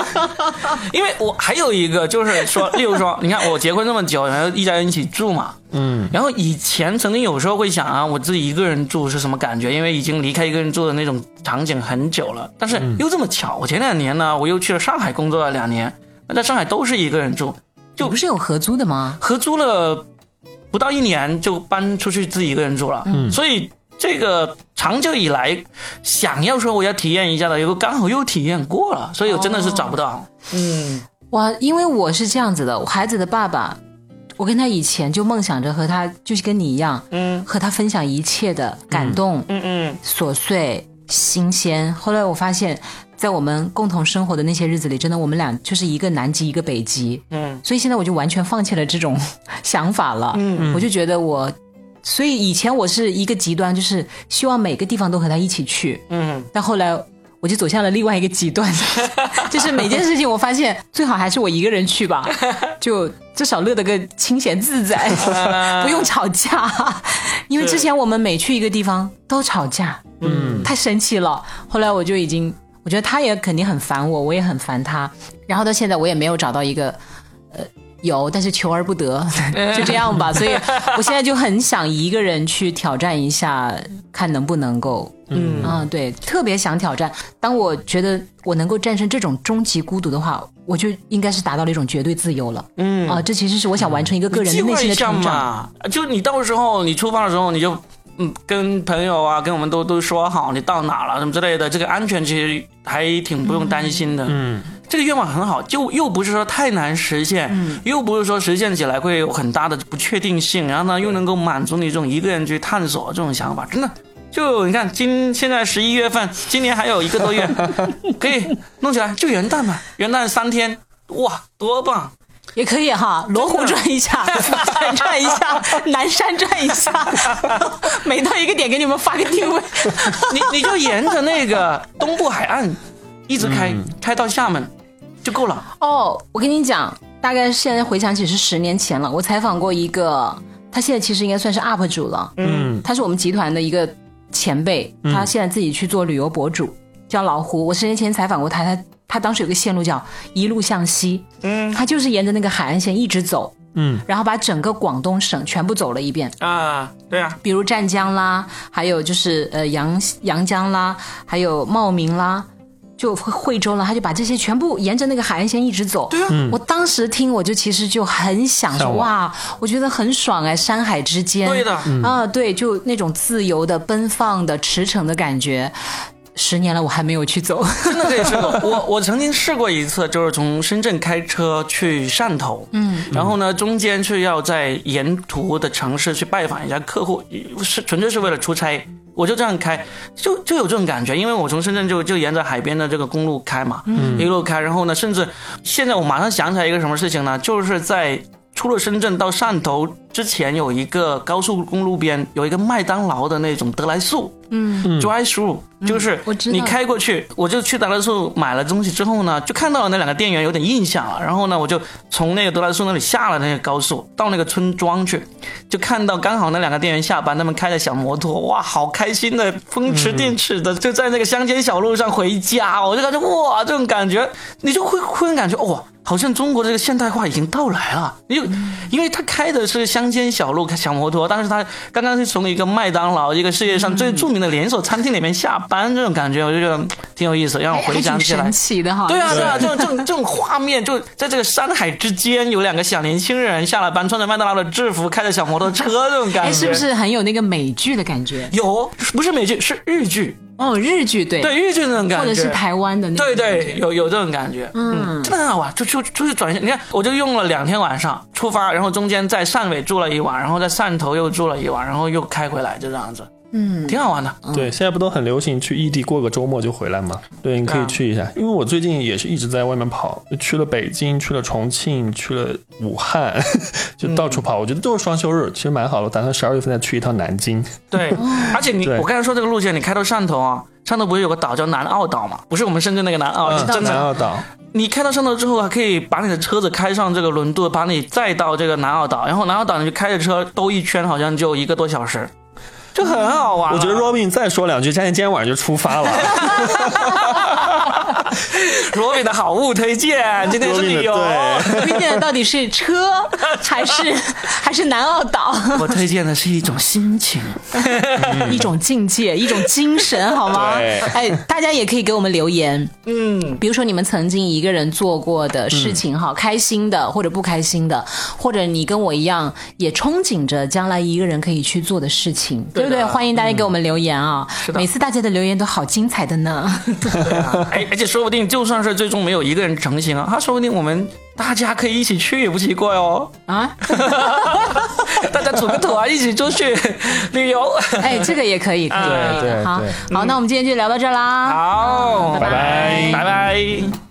(laughs) 因为我还有一个就是说，例如说，你看我结婚这么久，然后一家人一起住嘛，嗯，然后以前曾经有时候会想啊，我自己一个人住是什么感觉？因为已经离开一个人住的那种场景很久了。但是又这么巧，我前两年呢，我又去了上海工作了两年，那在上海都是一个人住，就不是有合租的吗？合租了不到一年就搬出去自己一个人住了，嗯，所以。这个长久以来想要说我要体验一下的，又刚好又体验过了，所以我真的是找不到。哦、嗯，哇，因为我是这样子的，我孩子的爸爸，我跟他以前就梦想着和他，就是跟你一样，嗯，和他分享一切的感动，嗯嗯，琐碎、新鲜。后来我发现，在我们共同生活的那些日子里，真的我们俩就是一个南极，一个北极，嗯，所以现在我就完全放弃了这种 (laughs) 想法了，嗯，我就觉得我。所以以前我是一个极端，就是希望每个地方都和他一起去。嗯，但后来我就走向了另外一个极端，(laughs) 就是每件事情我发现最好还是我一个人去吧，就至少乐得个清闲自在，不用吵架。因为之前我们每去一个地方都吵架，嗯，太生气了。后来我就已经，我觉得他也肯定很烦我，我也很烦他。然后到现在我也没有找到一个，呃。有，但是求而不得，(laughs) 就这样吧。所以我现在就很想一个人去挑战一下，看能不能够，嗯啊，对，特别想挑战。当我觉得我能够战胜这种终极孤独的话，我就应该是达到了一种绝对自由了。嗯啊，这其实是我想完成一个个人的内心的成长。就你到时候你出发的时候，你就嗯跟朋友啊，跟我们都都说好，你到哪了什么之类的，这个安全其实还挺不用担心的。嗯。这个愿望很好，就又不是说太难实现，嗯、又不是说实现起来会有很大的不确定性，然后呢又能够满足你这种一个人去探索这种想法，真的。就你看今现在十一月份，今年还有一个多月，(laughs) 可以弄起来，就元旦嘛，元旦三天，哇，多棒！也可以哈，罗湖转一下，(laughs) 四川转一下，南山转一下，(laughs) 每到一个点给你们发个定位，你你就沿着那个东部海岸一直开，嗯、开到厦门。就够了哦！我跟你讲，大概现在回想起是十年前了。我采访过一个，他现在其实应该算是 UP 主了。嗯，他是我们集团的一个前辈，他现在自己去做旅游博主，叫老胡。我十年前采访过他，他他当时有个线路叫一路向西，嗯，他就是沿着那个海岸线一直走，嗯，然后把整个广东省全部走了一遍啊，对啊，比如湛江啦，还有就是呃阳阳江啦，还有茂名啦。就惠州了，他就把这些全部沿着那个海岸线一直走。对啊，我当时听我就其实就很想说哇，我觉得很爽哎，山海之间。对的，啊对，就那种自由的、奔放的、驰骋的感觉。十年了，我还没有去走。(laughs) 真的可以试过。我我曾经试过一次，就是从深圳开车去汕头，嗯，然后呢，中间是要在沿途的城市去拜访一下客户，是纯粹是为了出差。我就这样开，就就有这种感觉，因为我从深圳就就沿着海边的这个公路开嘛，嗯，一路开，然后呢，甚至现在我马上想起来一个什么事情呢，就是在出了深圳到汕头之前有一个高速公路边有一个麦当劳的那种德来速，嗯，drive through，就是你开过去，我就去德来速买了东西之后呢，就看到了那两个店员有点印象了，然后呢，我就从那个德来速那里下了那个高速，到那个村庄去，就看到刚好那两个店员下班，他们开着小摩托，哇，好开心的，风驰电掣的，就在那个乡间小路上回家，我就感觉哇，这种感觉，你就会忽然感觉哇。好像中国的这个现代化已经到来了，因为因为他开的是乡间小路，开小摩托，但是他刚刚是从一个麦当劳，一个世界上最著名的连锁餐厅里面下班，这种感觉我就觉得挺有意思，让我回想起来神。奇的哈。对啊，对啊，这种这种这种画面，就在这个山海之间，有两个小年轻人下了班，穿着麦当劳的制服，开着小摩托车，(laughs) 这种感觉哎，是不是很有那个美剧的感觉？有？不是美剧，是日剧，哦，日剧对，对日剧那种感觉，或者是台湾的那种对对，有有这种感觉，嗯，真的很好玩，就就出去转一下。你看，我就用了两天晚上出发，然后中间在汕尾住了一晚，然后在汕头又住了一晚，然后又开回来，就这样子，嗯，挺好玩的。对，现在不都很流行去异地过个周末就回来吗？对，你可以去一下。因为我最近也是一直在外面跑，去了北京，去了重庆，去了武汉，(laughs) 就到处跑。我觉得都是双休日，其实蛮好的。我打算十二月份再去一趟南京。对，(laughs) 而且你我刚才说这个路线，你开到汕头啊，汕头不是有个岛叫南澳岛吗？不是我们深圳那个南澳，是真的。南澳岛，(laughs) 你开到汕头之后，还可以把你的车子开上这个轮渡，把你载到这个南澳岛，然后南澳岛你就开着车兜一圈，好像就一个多小时，就很好玩。我觉得 Robin 再说两句，佳倩今天晚上就出发了。(laughs) (laughs) 罗比的好物推荐，今天是旅游。Robin 的推荐的到底是车 (laughs) 还是还是南澳岛？我推荐的是一种心情。(laughs) 一种境界，一种精神，好吗？哎，大家也可以给我们留言，嗯，比如说你们曾经一个人做过的事情，哈、开心的或者不开心的，或者你跟我一样也憧憬着将来一个人可以去做的事情，对不对？欢迎大家给我们留言啊！每次大家的留言都好精彩的呢。哎，而且说不定就算是最终没有一个人成型啊，他说不定我们大家可以一起去也不奇怪哦。啊，(laughs) 大家组个团一起出去旅游。(laughs) 哎，这个也可以，(laughs) 可以，对可以。好对对，好，那我们今天就聊到这儿啦。好，拜拜拜拜。